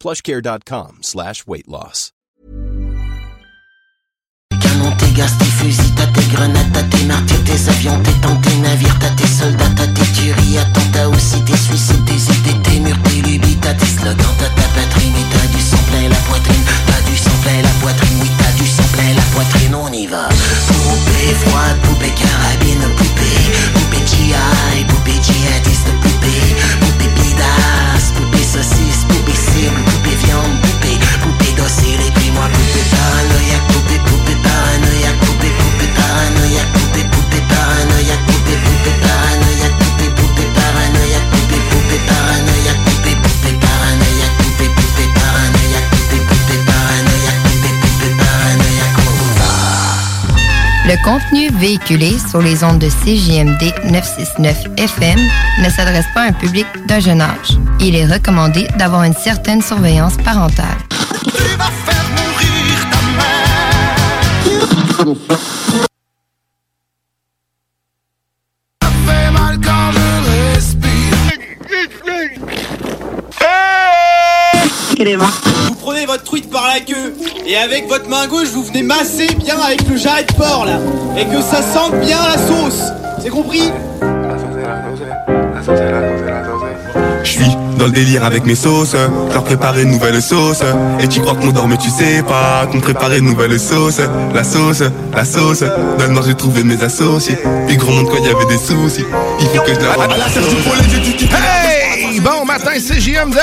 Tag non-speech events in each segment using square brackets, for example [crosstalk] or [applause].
plushcare.com slash weight loss. Canon, tes gaz, tes fusils, t'as tes grenades, t'as tes martyrs, tes avions, tes tanks, tes navires, t'as tes soldats, t'as tes tueries, attentats aussi, tes suicides, tes idées, tes murs, tes lubies, t'as tes slogans, t'as ta patrie, mais t'as du sang plein la poitrine, t'as du sang plein la poitrine, oui t'as du sang plein la poitrine, on y va. Poupée froide, poupée carabine, poupée, poupée GI, poupée djihadiste, poupée, poupée bidasse, poupée saucisse, poupée cible, poupée viande, poupée, poupée docile, et puis moi poupée paranoïaque, poupée, poupée paranoïaque, poupée, poupée paranoïaque, Le contenu véhiculé sur les ondes de CJMD 969 FM ne s'adresse pas à un public d'un jeune âge. Il est recommandé d'avoir une certaine surveillance parentale. Vous prenez votre truite par la queue et avec votre main gauche vous venez masser bien avec le jarret de porc là et que ça sente bien la sauce. C'est compris? Je suis dans le délire avec mes sauces, leur préparer une nouvelle sauce. Et tu crois qu'on dort mais tu sais pas qu'on préparait une nouvelle sauce. La sauce, la sauce, dans j'ai trouvé mes associés. Puis gros monde quand il y avait des soucis, il faut que je leur rende la sauce. Matin, c'est JMD!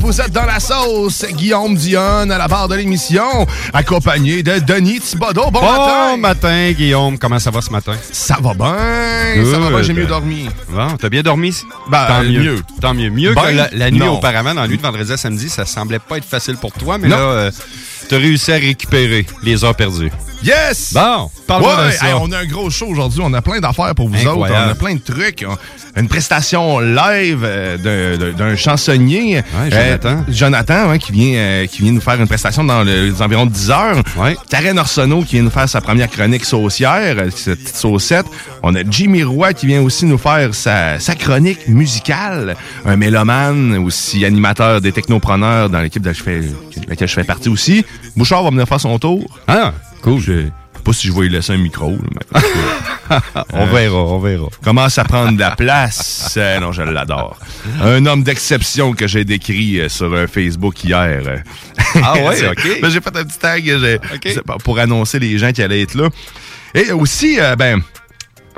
Vous êtes dans la sauce. Guillaume Dionne à la barre de l'émission, accompagné de Denis Thibodeau. Bon, Bon matin! matin, Guillaume. Comment ça va ce matin? Ça va bien, ça va bien, j'ai mieux dormi. Bon, t'as bien dormi? Ben, Tant mieux. mieux. Tant mieux. Mieux Ben, que la, la nuit non. auparavant, dans la nuit de vendredi à samedi, ça semblait pas être facile pour toi, mais Non. là, euh, t'as réussi à récupérer les heures perdues. Yes! Bon, parle-moi Ouais, de ça. hey, on a un gros show aujourd'hui. On a plein d'affaires pour vous Incroyable. autres. On a plein de trucs. Une prestation live euh, d'un- chansonnier. Ouais, Jonathan. Euh, Jonathan, hein, qui, vient, euh, qui vient nous faire une prestation dans le- les environs de 10 heures. Ouais. Karen qui vient nous faire sa première chronique saucière, euh, cette petite saucette. On a Jimmy Roy qui vient aussi nous faire sa, sa chronique musicale. Un mélomane, aussi animateur des technopreneurs dans l'équipe de laquelle je fais- de laquelle je fais partie aussi. Bouchard va venir faire son tour. Ah, cool. Je pas si je vais lui laisser un micro. là, mais- [laughs] on verra, on verra. commence à prendre de la place. Euh, non, je l'adore. Un homme d'exception que j'ai décrit euh, sur euh, Facebook hier. euh. Ah ouais, [laughs] ok. Ben, j'ai fait un petit tag pas- pour annoncer les gens qui allaient être là. Et aussi, euh, ben...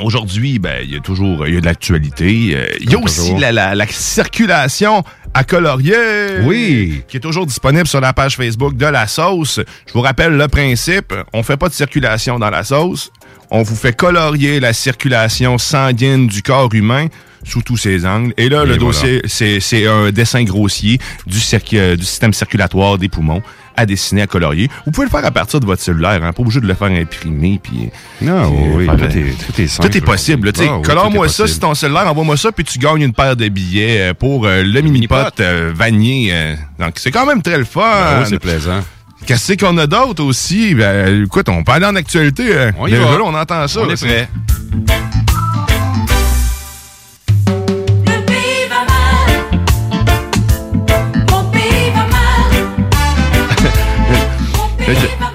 Aujourd'hui, ben, il y a toujours il y a de l'actualité. Euh, Il y a aussi toujours. la, la- la circulation à colorier. Oui. Qui est toujours disponible sur la page Facebook de la sauce. Je vous rappelle le principe. On fait pas de circulation dans la sauce. On vous fait colorier la circulation sanguine du corps humain sous tous ses angles. Et là, Et le voilà. dossier, c'est un dessin grossier du, euh, du système circulatoire des poumons à dessiner, à colorier. Vous pouvez le faire à partir de votre cellulaire, hein, pas obligé de le faire imprimer. Puis, Non, puis, oui, tout est, tout est simple. tout est possible. Ah oui, Colore-moi ça sur ton cellulaire, envoie-moi ça, puis tu gagnes une paire de billets euh, pour euh, le mini-pot mini-pot. euh, Vanier. euh. donc, c'est quand même très le fun. Oui, c'est plaisant. Qu'est-ce qu'on a d'autre aussi? Ben, écoute, on peut aller en actualité. euh. On y Déjà, va. là, on entend ça. On est prêt.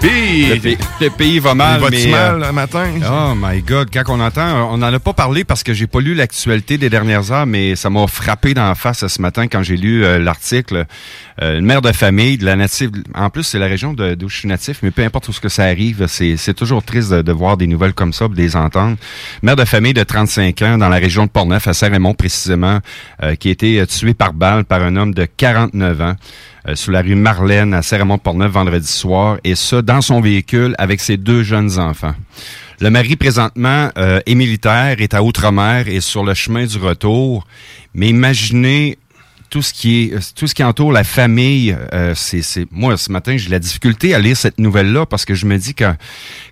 Le, pays- le pays va mal, va-tu mais... mal euh, le matin? Oh my God, quand on entend, on n'en a pas parlé parce que j'ai pas lu l'actualité des dernières heures, mais ça m'a frappé d'en face ce matin quand j'ai lu euh, l'article. Euh, une mère de famille de la native, en plus c'est la région de- d'où je suis natif, mais peu importe où ce que ça arrive, c'est toujours triste de, de voir des nouvelles comme ça, de les entendre. Mère de famille de 35 ans dans la région de Portneuf, à Saint-Raymond précisément, qui a été tuée par balle par un homme de 49 ans euh, sous la rue Marlène à Saint-Raymond-Portneuf vendredi soir, et ça dans son véhicule avec ses deux jeunes enfants. Le mari, présentement, euh, est militaire, est à Outre-mer et sur le chemin du retour. Mais imaginez tout ce qui est euh, tout ce qui entoure la famille. euh, c'est, c'est moi ce matin j'ai la difficulté à lire cette nouvelle là parce que je me dis que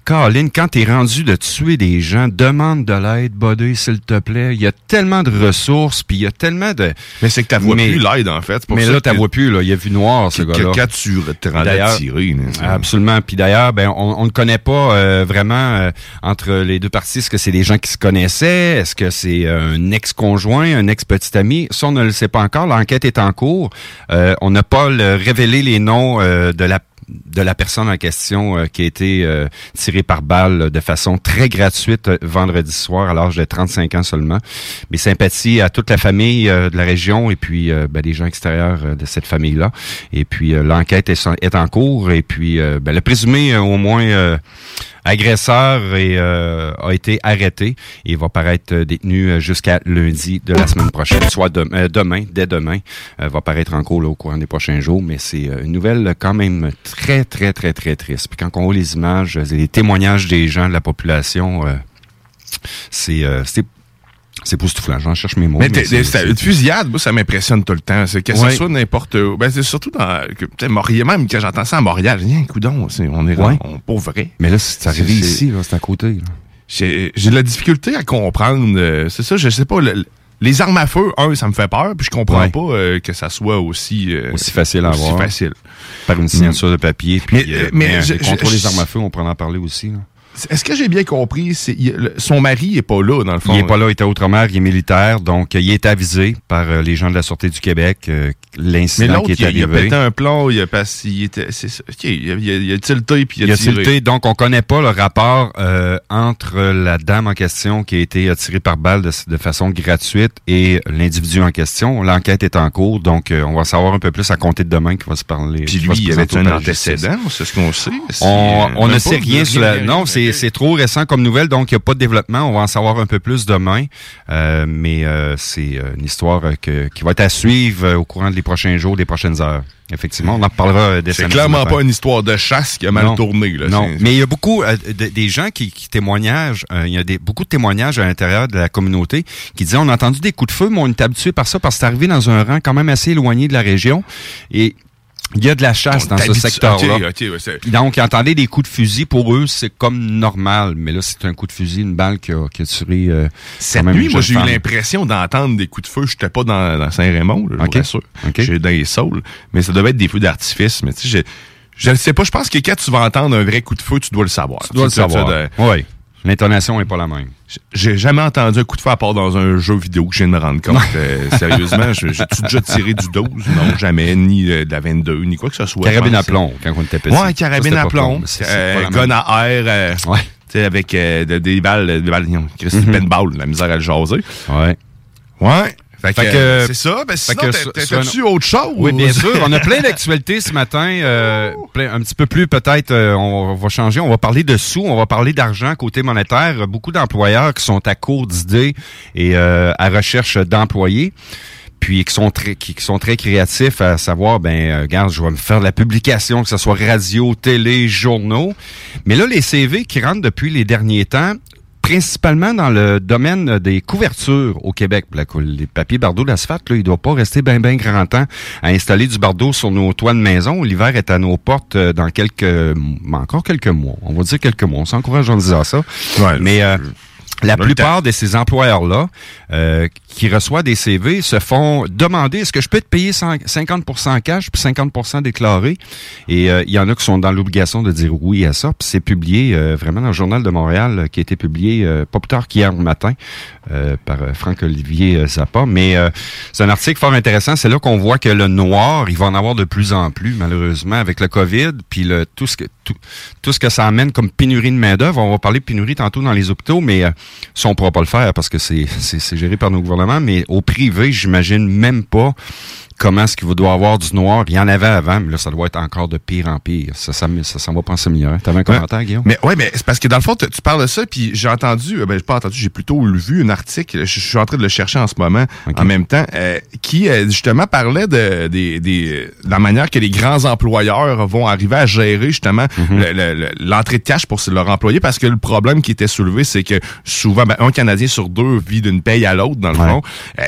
Caroline, quand t'es rendu de tuer des gens, demande de l'aide, buddy, s'il te plaît. Il y a tellement de ressources, puis il y a tellement de. Mais c'est que t'as vois Mais- plus l'aide, en fait. Pour Mais ça là, t'as vois plus là. Il a vu noir ce gars-là. Quand tu te rendais tiré, Absolument. Puis d'ailleurs, ben, on, on ne connaît pas euh, vraiment euh, entre les deux parties. Est-ce que c'est des gens qui se connaissaient? Est-ce que c'est euh, un ex-conjoint, un ex-petit ami? Ça, on ne le sait pas encore. L'enquête est en cours. Euh, on n'a pas le- révélé les noms euh, de la de la personne en question euh, qui a été euh, tirée par balle de façon très gratuite euh, vendredi soir à l'âge de 35 ans seulement. Mes sympathies à toute la famille euh, de la région et puis ben, les gens extérieurs de cette famille-là. Et puis l'enquête est, en cours et puis ben, le présumé au moins agresseur euh, a été arrêté et va paraître euh, détenu euh, jusqu'à lundi de la semaine prochaine, soit dem- demain, dès demain, euh, va paraître en cours au courant des prochains jours. Mais c'est une nouvelle quand même très, très, très, très triste. Puis quand on voit les images, euh, les témoignages des gens de la population, c'est c'est époustouflant. J'en cherche mes mots. Mais c'est- une fusillade, moi, ça m'impressionne tout le temps. C'est que Ouais. ce soit n'importe où. Ben, c'est surtout dans, que, Montréal, même quand j'entends ça à Montréal, rien, coudon, c'est, on est, Ouais. on, pour vrai. Mais là, c'est arrivé ici, là, c'est à côté. là. J'ai, j'ai de la difficulté à comprendre, euh, c'est ça, je sais pas, le- les armes à feu, un, ça me fait peur, puis je comprends Ouais. pas euh, que ça soit aussi, euh, Aussi facile à aussi avoir. facile. Par une signature de papier. Puis, Mais, mais je- les je- armes à feu, on pourrait en parler aussi. là. Est-ce que j'ai bien compris, c'est, il- son mari est pas là, dans le fond? Il est pas là, il était à Outre-mer, il est militaire, donc euh, il est avisé par euh, les gens de la Sûreté du Québec, euh, l'incident qui est il, a- il a arrivé. pété un plomb, il a passé, il était, c'est ça, ok, il a, il a, il a tilté, puis il a, Il a tiré. tilté, donc on connaît pas le rapport euh, entre la dame en question qui a été tirée par balle de, de façon gratuite et l'individu en question. L'enquête est en cours, donc euh, on va savoir un peu plus à compter de demain qui va se parler. Puis lui, il avait un antécédent, c'est ce qu'on sait. On, on ne sait rien sur la. Non, rien, c'est trop récent comme nouvelle, donc il n'y a pas de développement. On va en savoir un peu plus demain. Euh, mais euh, c'est euh, une histoire euh, que, qui va être à suivre euh, au courant des prochains jours, des prochaines heures. Effectivement, on en reparlera euh, dès C'est clairement pas une histoire de chasse qui a mal Non. tourné. Là. Non, mais il y a beaucoup euh, de- des gens qui, qui témoignent. euh, il y a des, beaucoup de témoignages à l'intérieur de la communauté qui disaient on a entendu des coups de feu, mais on est habitué par ça parce que c'est arrivé dans un rang quand même assez éloigné de la région. Et il y a de la chasse On dans ce secteur-là. ouais, Donc, ils entendaient des coups de fusil. Pour eux, c'est comme normal. Mais là, c'est un coup de fusil, une balle qui a, qui a tué euh, Cette même nuit, moi, j'ai eu l'impression d'entendre des coups de feu. J'étais pas dans, dans Saint-Raymond, là, je Ok. vous rassure. Ok. J'étais dans les saules. Mais ça devait être des feux d'artifice. Mais tu sais, je, je ne sais pas. Je pense que quand tu vas entendre un vrai coup de feu, tu dois le savoir. Tu dois le Tu savoir. Oui. L'intonation n'est pas la même. J'ai jamais entendu un coup de feu à part dans un jeu vidéo que je viens de me rendre compte. [laughs] Euh, sérieusement, je- j'ai-tu déjà tiré du 12? Non, jamais. Ni euh, de la 22, ni quoi que ce soit. Carabine à plomb, quand on était petit. Ouais, carabine à plomb. euh, gun à air. Ouais. tu sais, avec de- des balles, des balles, Christy Mhm. paintball, la misère à le jaser. Ouais. Ouais. Fait que, Fait que- euh, c'est ça. Ben, sinon, t'as-tu autre chose? Oui, bien sûr. On a plein d'actualités ce matin. euh, plein- un petit peu plus, peut-être, euh, on va changer. On va parler de sous, on va parler d'argent côté monétaire. Beaucoup d'employeurs qui sont à court d'idées et euh, à recherche d'employés puis qui sont très qui, qui sont très créatifs à savoir ben euh, regarde je vais me faire de la publication que ce soit radio télé journaux mais là les CV qui rentrent depuis les derniers temps principalement dans le domaine des couvertures au Québec. Les papiers bardeaux d'asphalte, là, il doit pas rester bien ben grand temps à installer du bardeau sur nos toits de maison. L'hiver est à nos portes euh, dans quelques, encore quelques mois. On va dire quelques mois. On s'encourage en disant ça. Ouais, Mais euh, la plupart de ces employeurs-là euh, qui reçoivent des CV se font demander est-ce que je peux te payer 50% cash puis 50% déclaré? Et euh, il y en a qui sont dans l'obligation de dire oui à ça. Puis c'est publié euh, vraiment dans le journal de Montréal qui a été publié pas plus tard qu'hier matin par Franck-Olivier Zappa. Mais c'est un article fort intéressant. C'est là qu'on voit que le noir il va en avoir de plus en plus malheureusement avec le Covid puis le tout ce que tout, ce que ça amène comme pénurie de main-d'œuvre. On va parler de pénurie tantôt dans les hôpitaux mais ça, on pourra pas le faire parce que c'est géré par nos gouvernements, mais au privé, j'imagine même pas comment est-ce qu'il doit avoir du noir? Il y en avait avant, mais là, ça doit être encore de pire en pire. Ça, ça, ça, ça va pas s'améliorer. T'avais un commentaire, Guillaume? Mais ouais, mais c'est parce que dans le fond, tu parles de ça, puis j'ai entendu, euh, ben, j'ai pas entendu, j'ai plutôt vu un article, je suis en train de le chercher en ce moment, en même temps, euh, qui euh, justement parlait de, de, la manière que les grands employeurs vont arriver à gérer justement mhm. l'entrée de cash pour leurs employés, parce que le problème qui était soulevé, c'est que souvent, ben, un Canadien sur deux vit d'une paye à l'autre, dans le fond,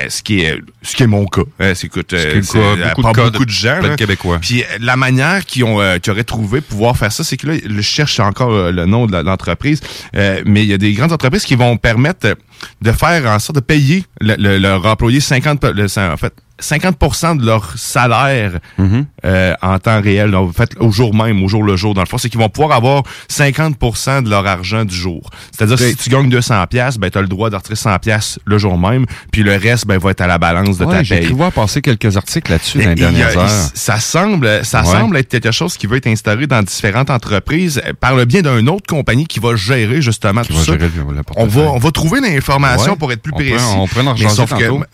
ce qui est ce qui est mon cas. c'est écoute, beaucoup, pas de beaucoup de, gens. Là. Québécois. Puis euh, la manière qu'ils ont euh, auraient trouvé pouvoir faire ça, c'est que là, je cherche encore euh, le nom de l'entreprise, mais il y a des grandes entreprises qui vont permettre de faire en sorte de payer leur employé 50 en fait 50% de leur salaire mhm. euh, en temps réel, en fait, au jour même, au jour le jour, dans le fond, c'est qu'ils vont pouvoir avoir 50% de leur argent du jour. C'est-à-dire si tu gagnes 200 pièces, ben tu as le droit de retirer 100 pièces le jour même, puis le reste ben va être à la balance de ta paye. J'ai pu voir passer quelques articles là-dessus dans les dernières heures. Ça semble ça semble être quelque chose qui va être instauré dans différentes entreprises euh, par le bien d'une autre compagnie qui va gérer justement tout ça. on va on va trouver l'information pour être plus précis. on prend en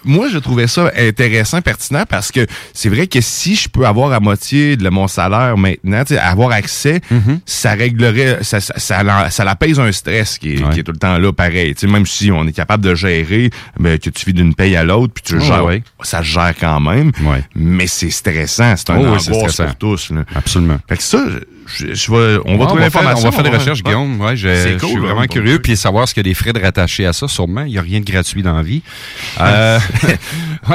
moi je trouvais ça intéressant pertinent parce que c'est vrai que si je peux avoir à moitié de mon salaire maintenant, avoir accès, mhm. ça réglerait, ça, ça, ça, ça, la pèse un stress qui est, qui est tout le temps là, pareil. même si on est capable de gérer, mais que tu vis d'une paye à l'autre, puis tu gères, ça gère quand même. Mais c'est stressant, c'est un oh, angoisse pour tous. Absolument. Fait que ça, je, on va trouver l'information. On va faire des recherches, Guillaume. Ouais, je, je suis vraiment curieux. Puis savoir ce qu'il y a des frais de rattacher à ça, sûrement. Il n'y a rien de gratuit dans la vie. Euh,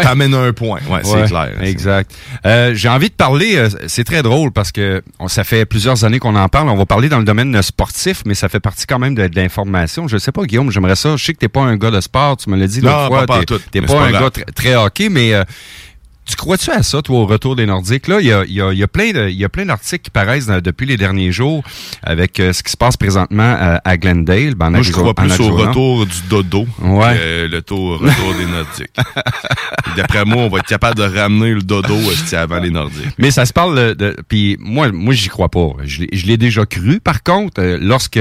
T'amènes [laughs] un point. Ouais, c'est clair. Exact. Euh, J'ai envie de parler, euh, c'est très drôle parce que on, ça fait plusieurs années qu'on en parle. On va parler dans le domaine sportif, mais ça fait partie quand même de, l'information. Je sais pas, Guillaume, j'aimerais ça. Je sais que t'es pas un gars de sport, tu me l'as dit l'autre fois. Pas, t'es pas, pas un gars très hockey, mais euh, tu crois-tu à ça, toi, au retour des Nordiques? Là, il y a, y a, y a plein de, y a plein d'articles qui paraissent depuis les derniers jours avec euh, ce qui se passe présentement à Glendale. Ben, Moi, je crois plus au retour du dodo ouais. que le retour, retour des Nordiques. [laughs] D'après moi, on va être capable de ramener le dodo avant les Nordiques. Mais ça se parle de... puis moi, moi j'y crois pas. Je l'ai déjà cru. Par contre, euh, lorsque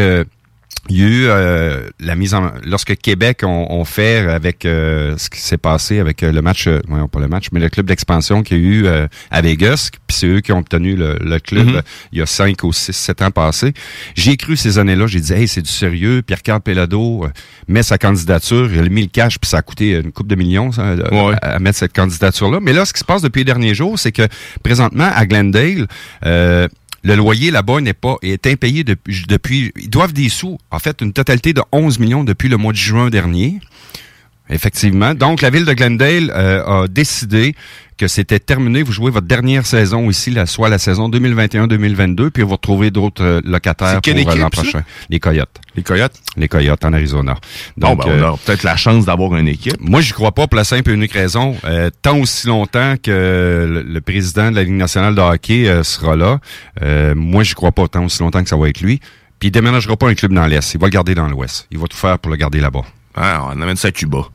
il y a eu euh, la mise en lorsque Québec ont, fait avec euh, ce qui s'est passé avec euh, le match non pas le match mais le club d'expansion qu'il y a eu à Vegas puis c'est eux qui ont obtenu le, club mm-hmm. il y a cinq ou six sept ans passés. J'ai cru ces années-là. J'ai dit hey c'est du sérieux. Pierre Carl Pelado met sa candidature. Il a mis le cash puis ça a coûté une coupe de millions à, mettre cette candidature là mais là ce qui se passe depuis les derniers jours c'est que présentement à Glendale le loyer là-bas n'est pas est impayé depuis, depuis. Ils doivent des sous. En fait, une totalité de 11 millions depuis le mois de juin dernier. Effectivement. Donc, la ville de Glendale euh, a décidé que c'était terminé. Vous jouez votre dernière saison ici, la, soit la saison 2021-2022, puis vous retrouvez d'autres euh, locataires pour euh, l'an prochain. Les Coyotes. Les Coyotes? Les Coyotes en Arizona. Donc, bon, ben, on a peut-être la chance d'avoir une équipe. Moi, j'y crois pas pour la simple et unique raison. tant aussi longtemps que le, président de la Ligue nationale de hockey sera là, moi, j'y crois pas tant aussi longtemps que ça va être lui. Puis il déménagera pas un club dans l'Est. Il va le garder dans l'Ouest. Il va tout faire pour le garder là-bas. Ah, on amène ça à Cuba.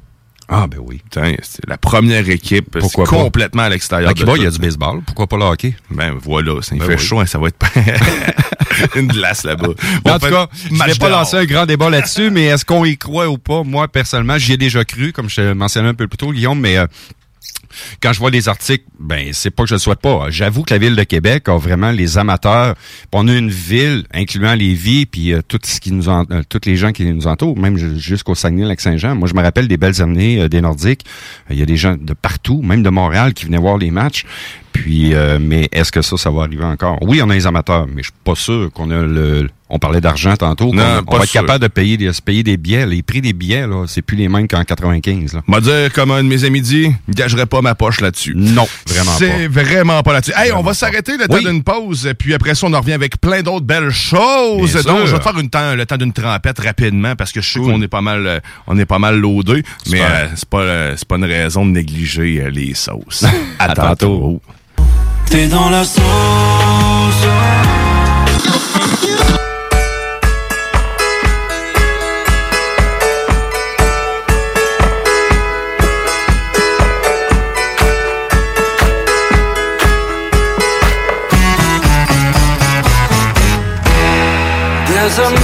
Ah, ben oui. C'est la première équipe Pourquoi complètement à l'extérieur. À Cuba, il y a du baseball. Pourquoi pas le hockey? Ben voilà, ça ben fait chaud, hein, ça va être [laughs] une glace là-bas. en tout cas, je vais pas lancer un grand débat là-dessus, mais est-ce qu'on y croit ou pas? Moi, personnellement, j'y ai déjà cru, comme je mentionnais un peu plus tôt, Guillaume, mais euh, quand je vois les articles, ben c'est pas que je le souhaite pas. J'avoue que la ville de Québec a vraiment les amateurs. On a une ville, incluant les vies, puis euh, tout ce qui nous en, euh, toutes les gens qui nous entourent, même jusqu'au Saguenay-Lac-Saint-Jean. Moi, je me rappelle des belles années euh, des Nordiques. Il y a des gens de partout, même de Montréal, qui venaient voir les matchs. Puis, mais est-ce que ça, ça va arriver encore? Oui, on a les amateurs, mais je suis pas sûr qu'on a le On parlait d'argent tantôt. Non, on, va être sûr. capable de payer, de se payer des billets. Les prix des billets, là, c'est plus les mêmes qu'en 95. Là. M'a dire, comme un de mes amis dit, je gagerai pas ma poche là-dessus. Non, vraiment pas. C'est vraiment pas là-dessus. Hey, on va s'arrêter le temps Oui. d'une pause, puis après ça, on en revient avec plein d'autres belles choses. Bien Donc, sûr. je vais te faire une temps, le temps d'une trempette rapidement, parce que je sais qu'on est pas mal, euh, on est pas mal loadé, mais euh, c'est pas, euh, c'est pas une raison de négliger euh, les sauces. [laughs] À tantôt. T'es dans la sauce. There's a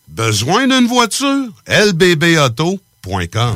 Besoin d'une voiture? lbbauto.com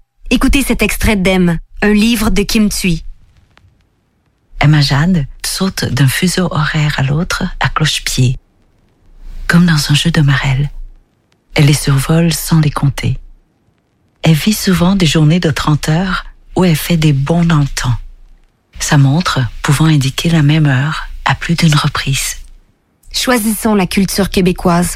Écoutez cet extrait d'Em, un livre de Kim Thuy. Emma Jade saute d'un fuseau horaire à l'autre à cloche-pied, comme dans un jeu de marelle. Elle les survole sans les compter. Elle vit souvent des journées de 30 heures où elle fait des bons dans le temps. Sa montre pouvant indiquer la même heure à plus d'une reprise. Choisissons la culture québécoise.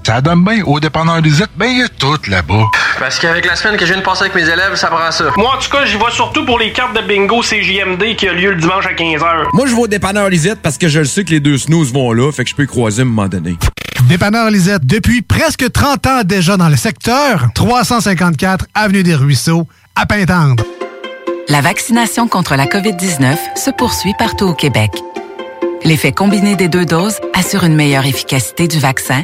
Ça donne bien au dépanneur Lisette, ben il y a tout là-bas. Parce qu'avec la semaine que je viens de passer avec mes élèves, ça prend ça. Moi, en tout cas, j'y vais surtout pour les cartes de bingo CJMD qui a lieu le dimanche à 15h. Moi, je vais au dépanneur Lisette parce que je le sais que les deux snooze vont là, fait que je peux y croiser à un moment donné. Dépanneur Lisette, depuis presque 30 ans déjà dans le secteur, 354 Avenue des Ruisseaux, à Pintendre. La vaccination contre la COVID-19 se poursuit partout au Québec. L'effet combiné des deux doses assure une meilleure efficacité du vaccin,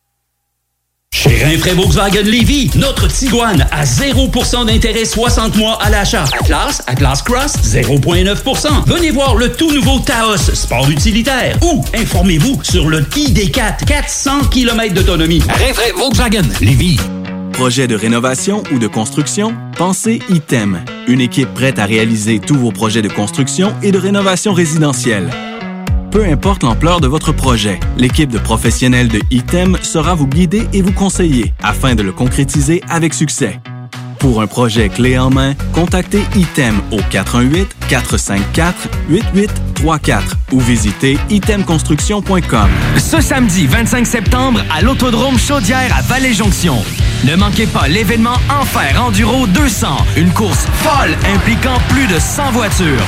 Chez Rinfraie Volkswagen Lévy, notre Tiguan à 0% d'intérêt 60 mois à l'achat. Atlas, Atlas Cross, 0,9%. Venez voir le tout nouveau Taos, sport utilitaire. Ou informez-vous sur le ID4, 400 km d'autonomie. Rinfraie Volkswagen Lévy. Projet de rénovation ou de construction? Pensez ITEM, une équipe prête à réaliser tous vos projets de construction et de rénovation résidentielle. Peu importe l'ampleur de votre projet, l'équipe de professionnels de ITEM sera vous guider et vous conseiller afin de le concrétiser avec succès. Pour un projet clé en main, contactez ITEM au 418-454-8834 ou visitez itemconstruction.com. Ce samedi 25 septembre à l'Autodrome Chaudière à Vallée-Jonction. Ne manquez pas l'événement Enfer Enduro 200, une course folle impliquant plus de 100 voitures.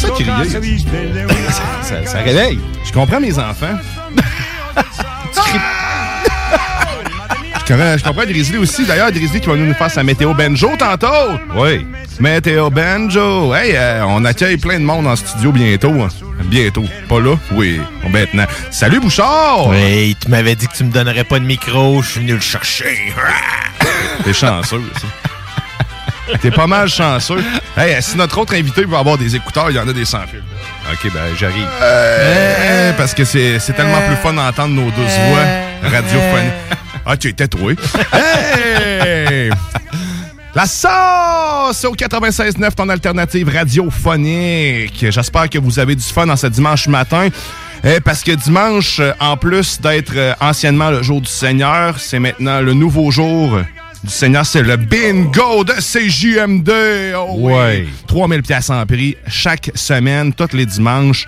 J'aime ça crier. [laughs] ça, ça réveille. Je comprends mes enfants. [laughs] Je comprends- Je comprends Grizzly aussi. D'ailleurs, Grizzly qui va nous faire sa météo banjo tantôt. Oui. Météo banjo. Hey, euh, on accueille plein de monde en studio bientôt. hein. Bientôt. Pas là? Oui. Bon, maintenant. Salut Bouchard! Oui, tu m'avais dit que tu me donnerais pas de micro, je suis venu le chercher. T'es chanceux, ça. [laughs] T'es pas mal chanceux. Hey, si notre autre invité veut avoir des écouteurs, il y en a des sans fil. OK, ben j'arrive. Euh, parce que c'est c'est tellement plus fun d'entendre nos douces voix radiophoniques. Ah, tu étais troué. Hey! La sauce au 96.9, ton alternative radiophonique. J'espère que vous avez du fun dans ce dimanche matin. Eh, parce que dimanche, euh, en plus d'être euh, anciennement le jour du Seigneur, c'est maintenant le nouveau jour du Seigneur. C'est le bingo de CJMD. Oh oui. Ouais. 3000 pièces en prix chaque semaine, tous les dimanches.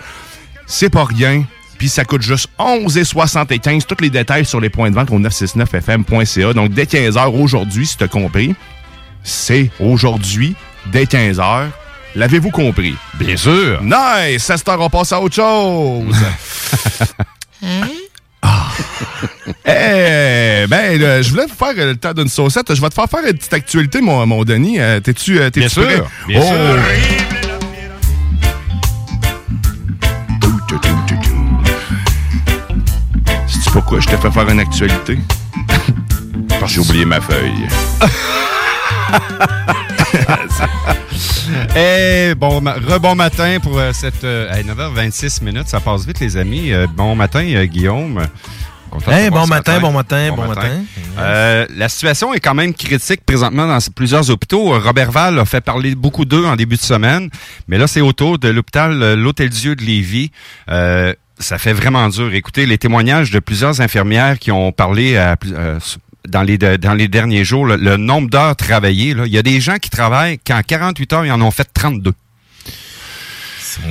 C'est pas rien. Puis ça coûte juste 11,75. Tous les détails sur les points de vente au 969fm.ca. Donc dès 15h aujourd'hui, si tu as compris, c'est aujourd'hui, dès 15h. L'avez-vous compris? Bien sûr. Nice! Cette heure, on passe à autre chose. [laughs] [laughs] Eh, ben, euh, je voulais vous faire euh, le temps d'une saucette. Je vais te faire faire une petite actualité, mon, mon Denis. Euh, T'es-tu Bien sûr, prêt? bien sûr. Sais-tu pourquoi je t'ai fait faire une actualité? Parce que j'ai oublié ma feuille. [laughs] Eh, bon, rebon matin pour cette hey, 9h26 minutes. Ça passe vite, les amis. Bon matin, Guillaume. Bon matin, bon matin, bon matin. Euh, la situation est quand même critique présentement dans plusieurs hôpitaux. Euh, Robert Val a fait parler beaucoup d'eux en début de semaine, mais là, c'est autour de l'hôpital euh, L'Hôtel-Dieu de Lévis. Euh, ça fait vraiment dur. Écoutez, les témoignages de plusieurs infirmières qui ont parlé à euh, dans les, dans les derniers jours, le, le nombre d'heures travaillées, là, il y a des gens qui travaillent qu'en 48 heures, ils en ont fait 32.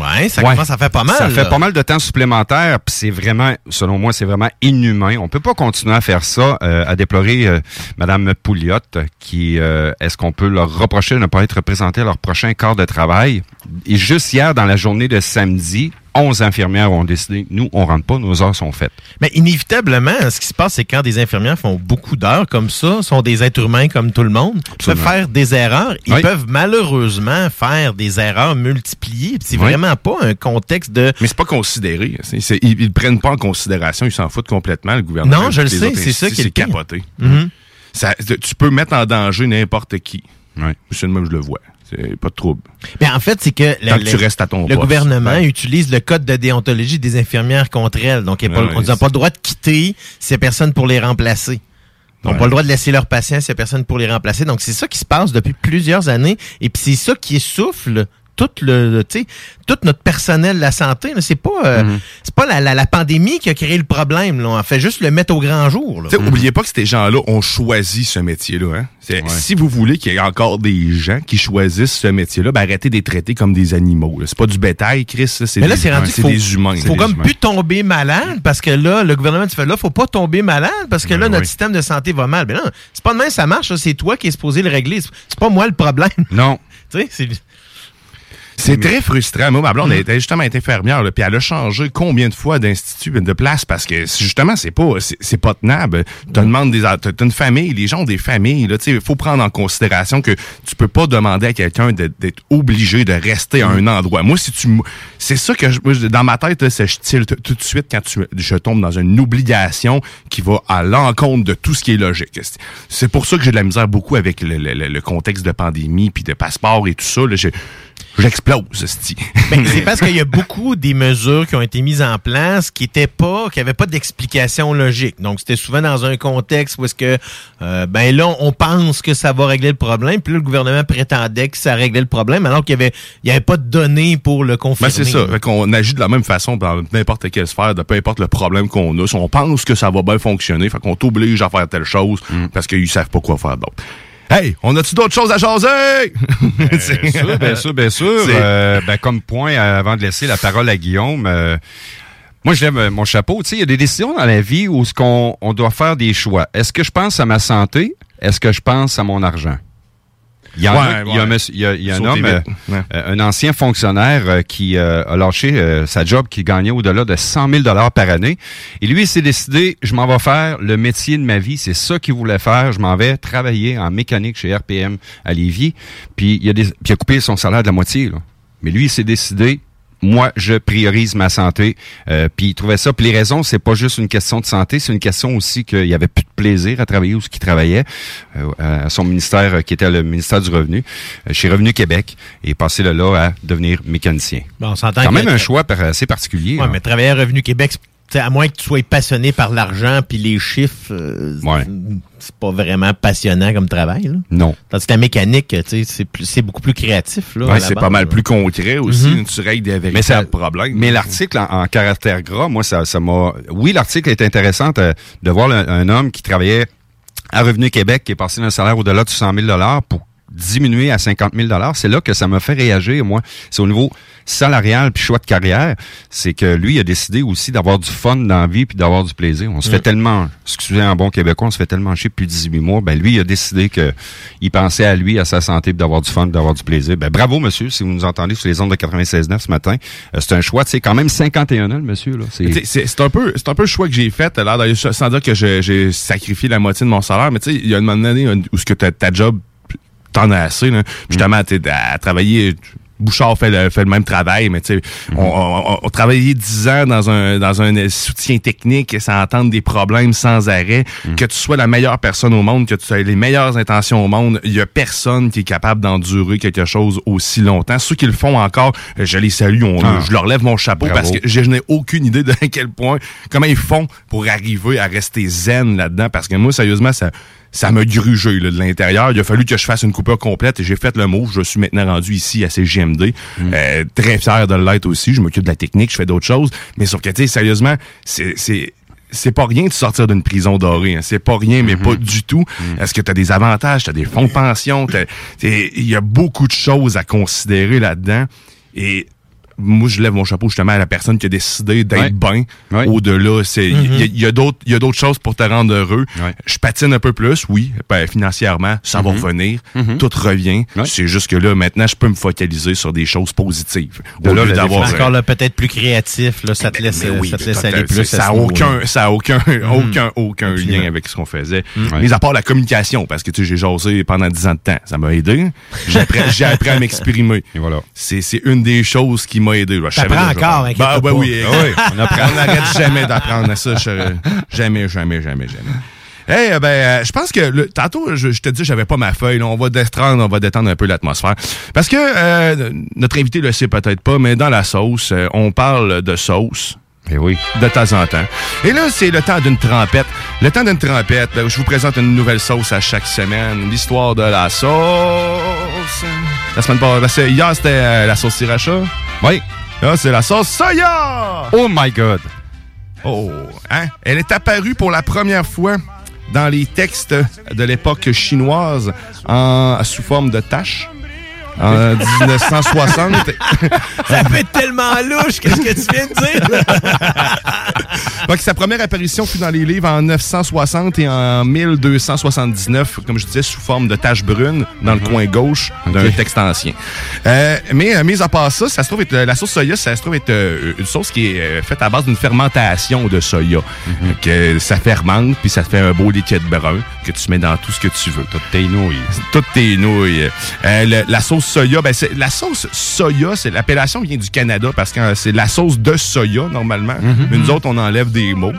Ouais, ça Ouais. commence à faire pas mal. Ça fait pas mal de temps supplémentaire, puis c'est vraiment, selon moi, c'est vraiment inhumain. On peut pas continuer à faire ça, euh, à déplorer euh, Madame Pouliot, qui, euh, est-ce qu'on peut leur reprocher de ne pas être représenté à leur prochain quart de travail? Et juste hier, dans la journée de samedi, 11 infirmières ont décidé, nous, on rentre pas, nos heures sont faites. Mais inévitablement, ce qui se passe, c'est quand des infirmières font beaucoup d'heures comme ça, sont des êtres humains comme tout le monde, peuvent faire des erreurs. Ils Oui. peuvent malheureusement faire des erreurs multipliées. C'est Oui. vraiment pas un contexte de... Mais c'est pas considéré. Ils, ils prennent pas en considération. Ils s'en foutent complètement, le gouvernement. Non, je le sais, c'est ça qui est capoté. Mhm. Ça- tu peux mettre en danger n'importe qui. C'est le même je le vois. Pas de trouble. Mais en fait, c'est que, Tant que tu restes à ton le poste. gouvernement Ouais. utilise le code de déontologie des infirmières contre elles. Donc, il y a pas- on n'a pas le droit de quitter ces personnes pour les remplacer. Ils n'ont Ouais. pas le droit de laisser leurs patients s'il y a personne pour les remplacer. Donc, c'est ça qui se passe depuis plusieurs années. Et puis, c'est ça qui essouffle tout le, le- tu sais, tout notre personnel de la santé. C'est pas, euh, Mm-hmm. c'est pas la, la- la pandémie qui a créé le problème. Là. On fait juste le mettre au grand jour. là. Sais, Oubliez pas que ces gens-là ont choisi ce métier-là. Hein? Si vous voulez qu'il y ait encore des gens qui choisissent ce métier-là, ben arrêtez de les traiter comme des animaux. C'est pas du bétail, Chris. C'est Mais là, des, c'est faut, des humains. faut comme plus tomber malade parce que là, le gouvernement tu fais là, faut pas tomber malade parce que là, notre système de santé va mal. Mais non, c'est pas de même, ça marche. C'est toi qui es supposé le régler. C'est c'est pas moi le problème. Non. [laughs] tu sais, c'est. C'est très frustrant. Moi, ma blonde, elle était justement elle était infirmière, là, puis elle a changé combien de fois d'institut, de place, parce que justement, c'est pas, c'est pas tenable. Tu demandes des, t'as une famille, les gens ont des familles, là, tu sais, il faut prendre en considération que tu peux pas demander à quelqu'un d'être obligé de rester à un endroit. Moi, si tu, c'est ça que je, dans ma tête, là, c'est je tout de suite quand tu, je tombe dans une obligation qui va à l'encontre de tout ce qui est logique. C'est pour ça que j'ai de la misère beaucoup avec le, le- le- le contexte de pandémie puis de passeport et tout ça. Là, J'explose, sti. Ben, c'est [laughs] parce qu'il y a beaucoup des mesures qui ont été mises en place qui étaient pas, qui avaient pas d'explication logique. Donc c'était souvent dans un contexte où est-ce que, euh, ben là, on pense que ça va régler le problème, puis là le gouvernement prétendait que ça réglait le problème, alors qu'il y avait, il y avait pas de données pour le confirmer. Ben c'est ça. Fait qu'on agit de la même façon dans n'importe quelle sphère, de peu importe le problème qu'on a. Si on pense que ça va bien fonctionner, fait qu'on t'oblige à faire telle chose parce qu'ils savent pas quoi faire d'autre. Hey, on a-tu d'autres choses à jaser? [laughs] Bien sûr, bien sûr, bien sûr. Euh, ben, comme point, avant de laisser la parole à Guillaume, euh, moi, je lève mon chapeau. Tu sais, il y a des décisions dans la vie où ce qu'on on doit faire des choix. Est-ce que je pense à ma santé? Est-ce que je pense à mon argent? Il y, en a- Ouais, un, ouais. monsieur- il y a- il y a un Sauter homme, euh. Ouais. euh, un ancien fonctionnaire euh, qui euh, a lâché sa job, qui gagnait au-delà de 100 000 dollars par année. Et lui, il s'est décidé, je m'en vais faire le métier de ma vie. C'est ça qu'il voulait faire. Je m'en vais travailler en mécanique chez RPM à Lévis. Puis il a, des, puis il a coupé son salaire de la moitié. Là. Mais lui, il s'est décidé, moi, je priorise ma santé. Euh, puis il trouvait ça. Puis les raisons, c'est pas juste une question de santé, c'est une question aussi qu'il y avait plus de plaisir à travailler où ce qu'il travaillait, euh, à son ministère euh, qui était le ministère du Revenu, chez Revenu Québec, et passé de là à devenir mécanicien. Bon, on s'entend Quand même un choix par- assez particulier. Ouais, là. mais travailler à Revenu Québec, c'est- t'sais, à moins que tu sois passionné par l'argent puis les chiffres, euh, Ouais. c'est pas vraiment passionnant comme travail. Là. Non. Tandis que la mécanique, tu sais, c'est plus- c'est beaucoup plus créatif. Ouais, c'est pas mal là. plus concret aussi. Mhm. Tu règles des véritables Mais ça- problèmes. Mais l'article en, en caractère gras, moi, ça ça m'a. oui, l'article est intéressant euh, de voir le- un homme qui travaillait à Revenu Québec, qui est passé d'un salaire au-delà de 100 000 pour diminuer à 50 000 C'est là que ça m'a fait réagir, moi. C'est au niveau salarial puis choix de carrière. C'est que lui, il a décidé aussi d'avoir du fun dans la vie puis d'avoir du plaisir. On se Mm. fait tellement, excusez un bon québécois, on se fait tellement chier depuis 18 mois. Ben, lui, il a décidé que il pensait à lui, à sa santé, puis d'avoir du fun, d'avoir du plaisir. Ben, bravo, monsieur, si vous nous entendez sur les ondes de 96.9 ce matin. Euh, c'est un choix, tu sais, quand même 51 ans, le monsieur, là. C'est- C'est c'est un peu, c'est un peu le choix que j'ai fait là, sans dire que j'ai sacrifié la moitié de mon salaire, mais tu sais, il y a une moment donné où ce que ta job, t'en as assez, là. Justement, t'es à travailler. Bouchard fait le, fait le même travail, mais tu sais, on, on, on- on travaillait 10 ans dans un dans un soutien technique et sans entendre des problèmes sans arrêt. Que tu sois la meilleure personne au monde, que tu aies les meilleures intentions au monde, il y a personne qui est capable d'endurer quelque chose aussi longtemps. Ceux qui le font encore, je les salue, on- Ah. je leur lève mon chapeau Bravo. parce que je n'ai aucune idée de [laughs] à quel point, comment ils font pour arriver à rester zen là-dedans. Parce que moi, sérieusement, ça, ça m'a grugé là, de l'intérieur. Il a fallu que je fasse une coupure complète et j'ai fait le move. Je suis maintenant rendu ici à CGMD. Euh, très fier de l'être aussi. Je m'occupe de la technique, je fais d'autres choses. Mais sauf que, tu sais, sérieusement, c'est... c'est c'est pas rien de sortir d'une prison dorée. hein. C'est pas rien, mais pas du tout. Est-ce que tu as des avantages, tu as des fonds de pension? Il y a beaucoup de choses à considérer là-dedans. Et moi, je lève mon chapeau justement à la personne qui a décidé d'être bien au-delà. C'est il y a- il y, a d'autres il y a d'autres choses pour te rendre heureux. Je patine un peu plus, oui, ben, financièrement, ça va Mhm. revenir, Mhm. tout revient. C'est juste que là, maintenant, je peux me focaliser sur des choses positives. De Au là, d'avoir encore là, peut-être plus créatif, là, ça te laisse, mais oui, ça te laisse aller plus. Ça à a ce aucun, niveau-là. ça a aucun, aucun, aucun Absolument. lien avec ce qu'on faisait. Mis à part la communication, parce que tu sais, j'ai jasé pendant 10 ans de temps. Ça m'a aidé. [laughs] J'ai appris, à m'exprimer. voilà. C'est, c'est une des choses qui m'a aidé. Je savais T'apprends déjà encore, Bah, bah pas. oui, Ah oui, on apprend. on n'arrête jamais d'apprendre à ça. je- jamais, jamais, jamais, jamais. Hey, ben, euh, je pense que le- tantôt, je, je te dis, j'avais pas ma feuille. là. on va détendre, on va détendre un peu l'atmosphère. Parce que euh, notre invité le sait peut-être pas, mais dans la sauce, euh, on parle de sauce. Et oui. De temps en temps. Et là, c'est le temps d'une trempette. Le temps d'une trempette, où je vous présente une nouvelle sauce à chaque semaine. L'histoire de la sauce. La semaine passée, hier, c'était euh, la sauce sriracha. Oui. Là, c'est la sauce soya. Oh my God. Oh, hein? Elle est apparue pour la première fois dans les textes de l'époque chinoise en, sous forme de taches. En 1960. [laughs] Ça fait tellement louche, qu'est-ce que tu viens de dire? [laughs] Donc, sa première apparition fut dans les livres en 960 et en 1279, comme je disais, sous forme de taches brunes dans le coin gauche d'un texte ancien. Euh, mais, euh, mis à part ça, ça se trouve être, la sauce soya, ça se trouve être euh, une sauce qui est euh, faite à base d'une fermentation de soya. Que ça fermente, puis ça fait un beau liquide brun que tu mets dans tout ce que tu veux. Toutes tes nouilles. Toutes tes nouilles. Euh, le- la sauce soya, ben c'est la sauce soya, c'est l'appellation vient du Canada parce que c'est la sauce de soya normalement. Mais nous autres, on enlève des mots.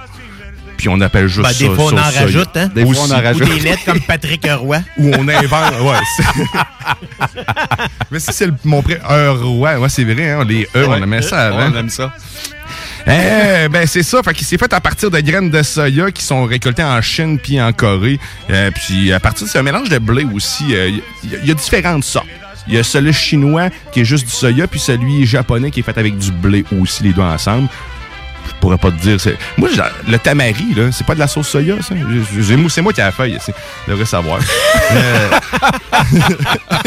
Puis on appelle juste Ben, ça des fois, on en rajoute, hein? Des fois, on en Ou rajoute. des lettres comme Patrick Roy. [laughs] Ou on invente. Ouais, [laughs] Mais ça, c'est mon pré. Un roi. Ouais, c'est vrai, hein, les E, on aimait ça avant. On aime ça. Eh, ben c'est ça, fait qu'il s'est fait à partir de graines de soya qui sont récoltées en Chine puis en Corée. Euh, puis à partir de un mélange de blé aussi. euh, Il y, a- il y a différentes sortes. Il y a celui chinois qui est juste du soya, puis celui japonais qui est fait avec du blé aussi, les deux ensemble. Je pourrais pas te dire. c'est- Moi, j'ai- le tamari, là, c'est pas de la sauce soya, ça. C'est moi qui ai la feuille, je devrais savoir. [laughs] Euh, [laughs]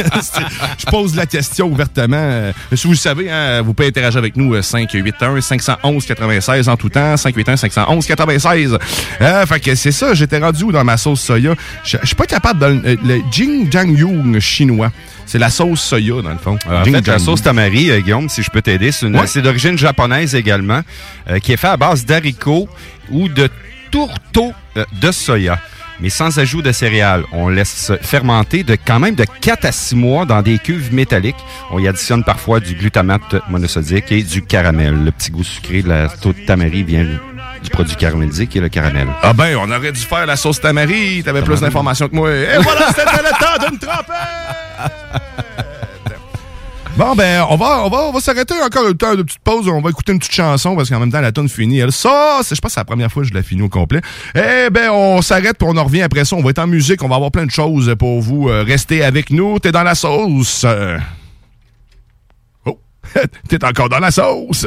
je pose la question ouvertement. Euh, Si vous le savez, hein, vous pouvez interagir avec nous euh, 581 511 96 en tout temps. 581 511 96. Euh, fait que c'est ça, j'étais rendu où dans ma sauce soya? Je suis pas capable de... euh, le Jingjiangyong chinois. C'est la sauce soya, dans le fond. Euh, En fait, la sauce tamari, euh, Guillaume, si je peux t'aider, c'est une- Ouais. c'est d'origine japonaise également, euh, qui est fait à base d'haricots ou de tourteaux euh, de soya, mais sans ajout de céréales. On laisse fermenter de quand même de 4 à 6 mois dans des cuves métalliques. On y additionne parfois du glutamate monosodique et du caramel. Le petit goût sucré de la sauce tamari vient du produit caramélisé qui est le caramel. Ah ben, on aurait dû faire la sauce tamari. T'avais plus d'informations que moi. Et voilà, c'était le temps d'une trompette! [laughs] Bon, ben, on va, on va, on va s'arrêter encore une temps de petite pause. On va écouter une petite chanson parce qu'en même temps, la tonne finit. Elle, ça, je pense que c'est la première fois que je la finis au complet. Eh ben, on s'arrête puis on en revient après ça. On va être en musique. On va avoir plein de choses pour vous. Euh, restez avec nous. T'es dans la sauce. Euh. Oh, [laughs] t'es encore dans la sauce.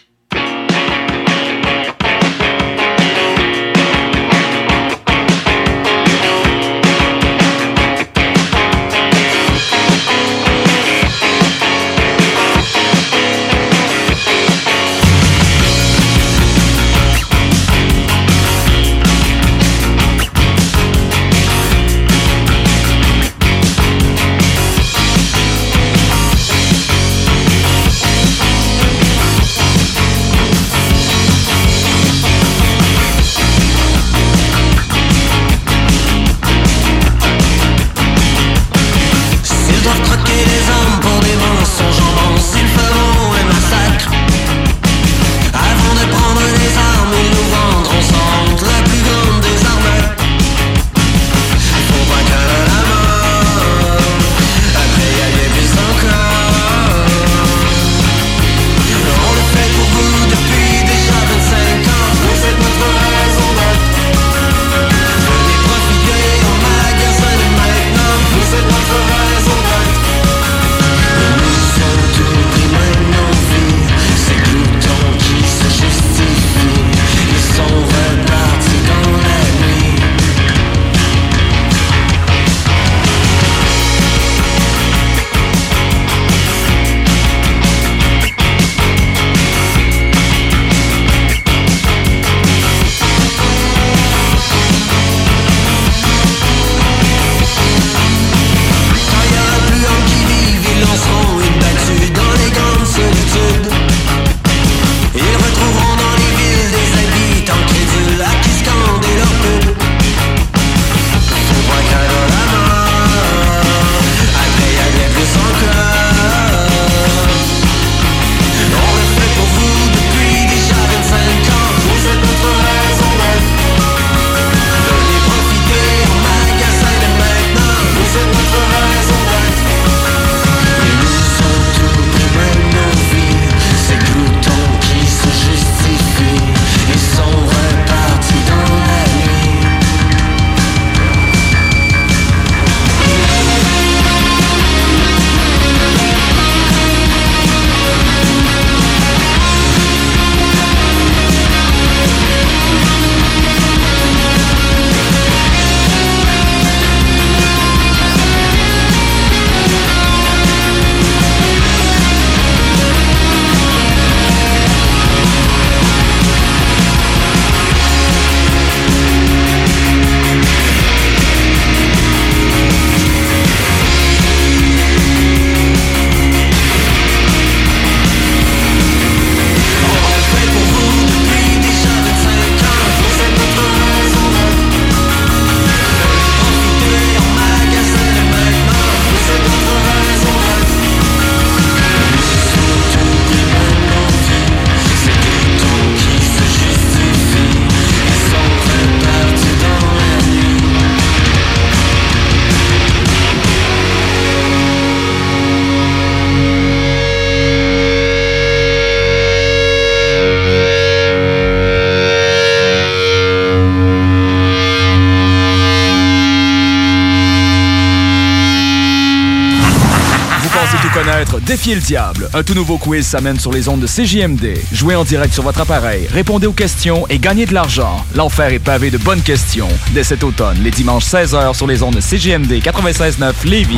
Le diable. Un tout nouveau quiz s'amène sur les ondes de CJMD. Jouez en direct sur votre appareil, répondez aux questions et gagnez de l'argent. L'enfer est pavé de bonnes questions. Dès cet automne, les dimanches 16h sur les ondes de CJMD 96.9 Lévis.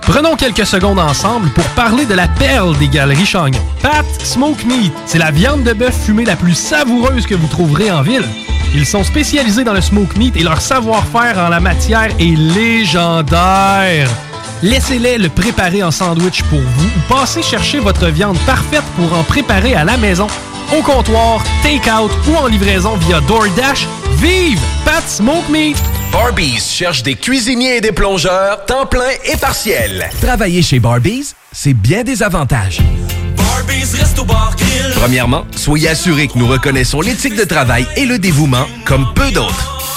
Prenons quelques secondes ensemble pour parler de la perle des galeries Chagnon. Pat Smoke Meat, c'est la viande de bœuf fumée la plus savoureuse que vous trouverez en ville. Ils sont spécialisés dans le smoke meat et leur savoir-faire en la matière est légendaire. Laissez-les le préparer en sandwich pour vous ou passez chercher votre viande parfaite pour en préparer à la maison, au comptoir, take-out ou en livraison via DoorDash. Vive Pat Smoke Meat! Barbies cherche des cuisiniers et des plongeurs, temps plein et partiel. Travailler chez Barbies, c'est bien des avantages. Premièrement, soyez assurés que nous reconnaissons l'éthique de travail et le dévouement comme peu d'autres.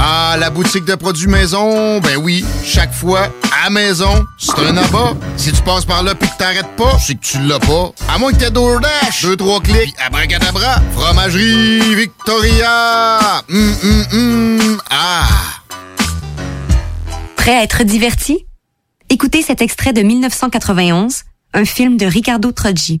Ah, la boutique de produits maison, ben oui, chaque fois, à maison, c'est un abat. Si tu passes par là pis que t'arrêtes pas, c'est que tu l'as pas. À moins que t'aies DoorDash, deux, trois clics, abracadabra, fromagerie Victoria! Hum, hum, hum, ah! Prêt à être diverti? Écoutez cet extrait de 1991, un film de Ricardo Troggi.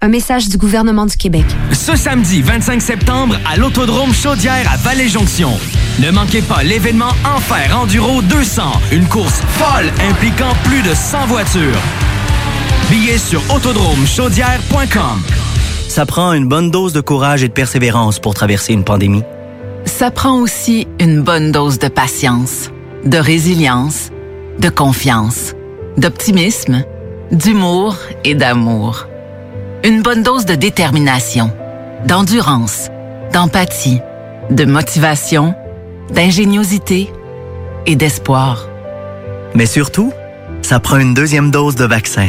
Un message du gouvernement du Québec. Ce samedi 25 septembre à l'Autodrome Chaudière à Vallée-Jonction. Ne manquez pas l'événement Enfer Enduro 200, une course folle impliquant plus de 100 voitures. Billets sur autodromechaudière.com. Ça prend une bonne dose de courage et de persévérance pour traverser une pandémie. Ça prend aussi une bonne dose de patience, de résilience, de confiance, d'optimisme, d'humour et d'amour. Une bonne dose de détermination, d'endurance, d'empathie, de motivation, d'ingéniosité et d'espoir. Mais surtout, ça prend une deuxième dose de vaccin.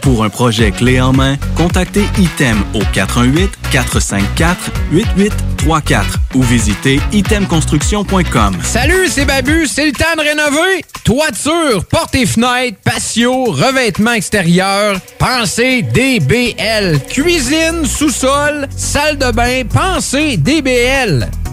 Pour un projet clé en main, contactez ITEM au 418-454-8834 ou visitez itemconstruction.com. Salut, c'est Babu, c'est le temps de rénover. Toiture, portes et fenêtres, patio, revêtement extérieur, pensez DBL. Cuisine, sous-sol, salle de bain, pensez DBL.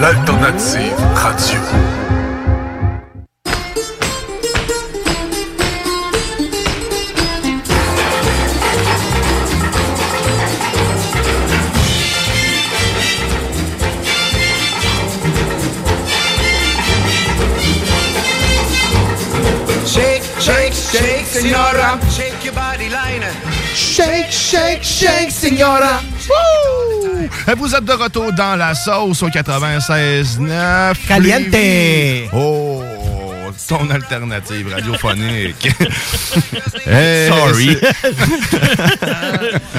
l'alternative radio. Shake, shake, shake, senora. Shake your body. Shake, shake, shake, senora. Woo! Vous êtes de retour dans la sauce au 96.9. Caliente. Lévis. Oh! Ton alternative radiophonique. [laughs] Sorry.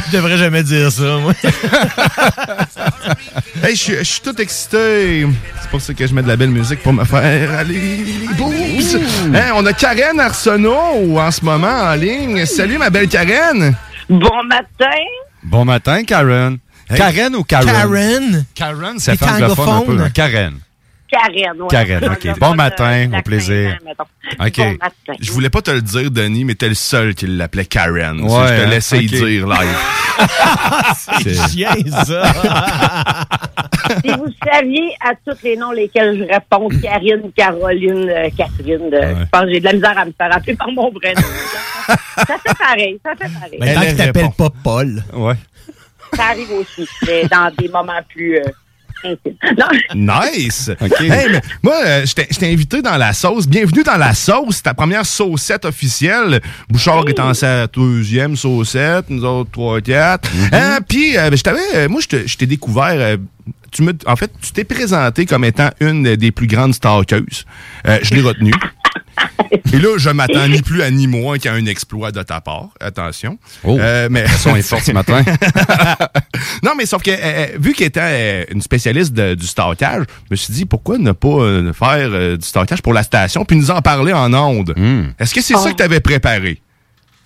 Je devrais jamais dire ça, moi. [laughs] hey, je suis- tout excité. C'est pour ça que je mets de la belle musique pour me faire aller boobs. Hein, on a Karen Arsenault en ce moment en ligne. Salut, ma belle Karen. Bon matin. Bon matin, Karen. Karen ou Karen? Karen. Karen, ça fait anglophone un peu. hein. Karen. Karen, ouais. Karen, OK. Bon matin, au plaisir. OK. Bon matin. Je voulais pas te le dire, Denis, mais t'es le seul qui l'appelait Karen. Ouais, je te hein, laissais y ok. dire live. [laughs] C'est chien, ça. [laughs] si vous saviez à tous les noms lesquels je réponds, Karine, Caroline, euh, Catherine, euh, je pense que j'ai de la misère à me faire appeler par mon vrai nom. [laughs] ça fait pareil, ça fait pareil. Mais tant que t'appelles pas Paul. Ouais. Ça arrive aussi, mais dans des moments plus euh. Non. Nice! [laughs] Hey, mais moi, euh, je t'ai- invité dans la sauce. Bienvenue dans la sauce, ta première saucette officielle. Bouchard est en sa deuxième saucette, nous autres trois, quatre. Hein, Puis, euh, ben, je t'avais, euh, moi, je t'ai découvert. euh, tu me, en fait, tu t'es présenté comme étant une des plus grandes stalkeuses. Euh, je l'ai retenu. Et là, je m'attends ni plus à ni moins qu'à un exploit de ta part. Attention. Oh, Euh, mais... son est fort ce matin. [laughs] non, mais sauf que, euh, euh, vu qu'elle était euh, une spécialiste de- du stalkage, je me suis dit, pourquoi ne pas euh, faire euh, du stalkage pour la station puis nous en parler en ondes? Est-ce que c'est ça que tu avais préparé?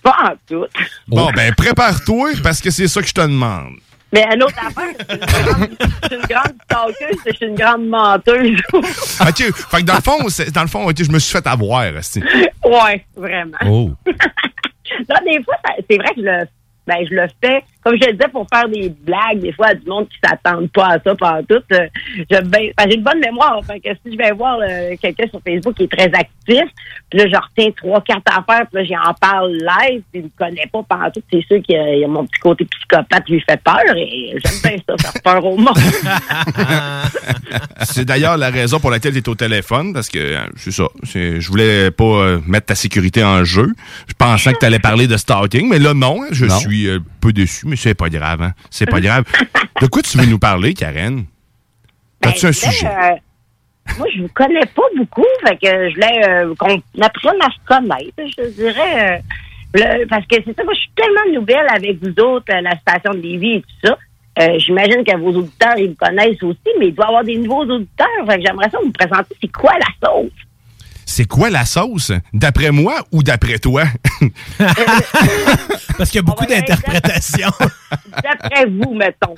Pas en tout. Bon, ben, prépare-toi parce que c'est ça que je te demande. Mais une autre affaire, je suis une grande stalkeuse, je suis une grande menteuse. [laughs] OK. Fait que dans le fond, c'est- dans le fond, je me suis fait avoir. ouais, vraiment. Oh. [laughs] Non, des fois, c'est vrai que je le, ben, je le fais, comme je le disais, pour faire des blagues, des fois, à du monde qui s'attendent pas à ça pendant tout. Euh, je- ben, j'ai une bonne mémoire. Fait que si je vais voir euh, quelqu'un sur Facebook qui est très actif, puis là, je retiens trois, quatre affaires, puis là, j'en parle live, puis il me connaît pas pendant tout. C'est sûr qu'il y a- il y a mon petit côté psychopathe lui fait peur, et j'aime bien ça, faire peur au monde. [laughs] C'est d'ailleurs la raison pour laquelle tu es au téléphone, parce que euh, c'est ça. c'est- Je voulais pas euh, mettre ta sécurité en jeu. Je pensais que tu allais parler de stalking, mais là, non. Je Non. suis euh, peu déçu, mais c'est pas grave. Hein. C'est pas grave. De quoi tu veux nous parler, Karen? As-tu un Ben, sujet? euh, moi, je vous connais pas beaucoup, fait que je voulais euh, qu'on apprenne à se connaître, je dirais. euh, le- parce que c'est ça, moi, je suis tellement nouvelle avec vous autres, euh, la station de Lévis et tout ça. Euh, J'imagine que vos auditeurs, ils vous connaissent aussi, mais il doit y avoir des nouveaux auditeurs. Fait que j'aimerais ça vous présenter c'est quoi la sauce? C'est quoi la sauce? D'après moi ou d'après toi? [laughs] Parce qu'il y a beaucoup d'interprétations. D'après vous, mettons.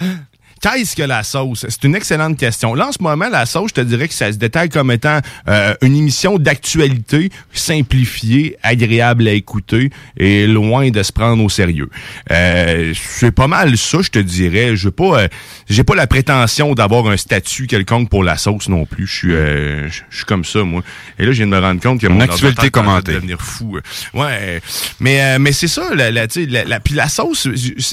Qu'est-ce que la sauce? C'est une excellente question. Là, en ce moment, la sauce, je te dirais que ça se détaille comme étant euh, une émission d'actualité simplifiée, agréable à écouter et loin de se prendre au sérieux. Euh, c'est pas mal ça, je te dirais. Je veux pas, euh, j'ai pas la prétention d'avoir un statut quelconque pour la sauce non plus. Je suis, euh, je suis comme ça, moi. Et là, je viens de me rendre compte que mon actualité train de commentée. devenir fou. Ouais, mais euh, mais c'est ça. La, la, la, la- puis la sauce,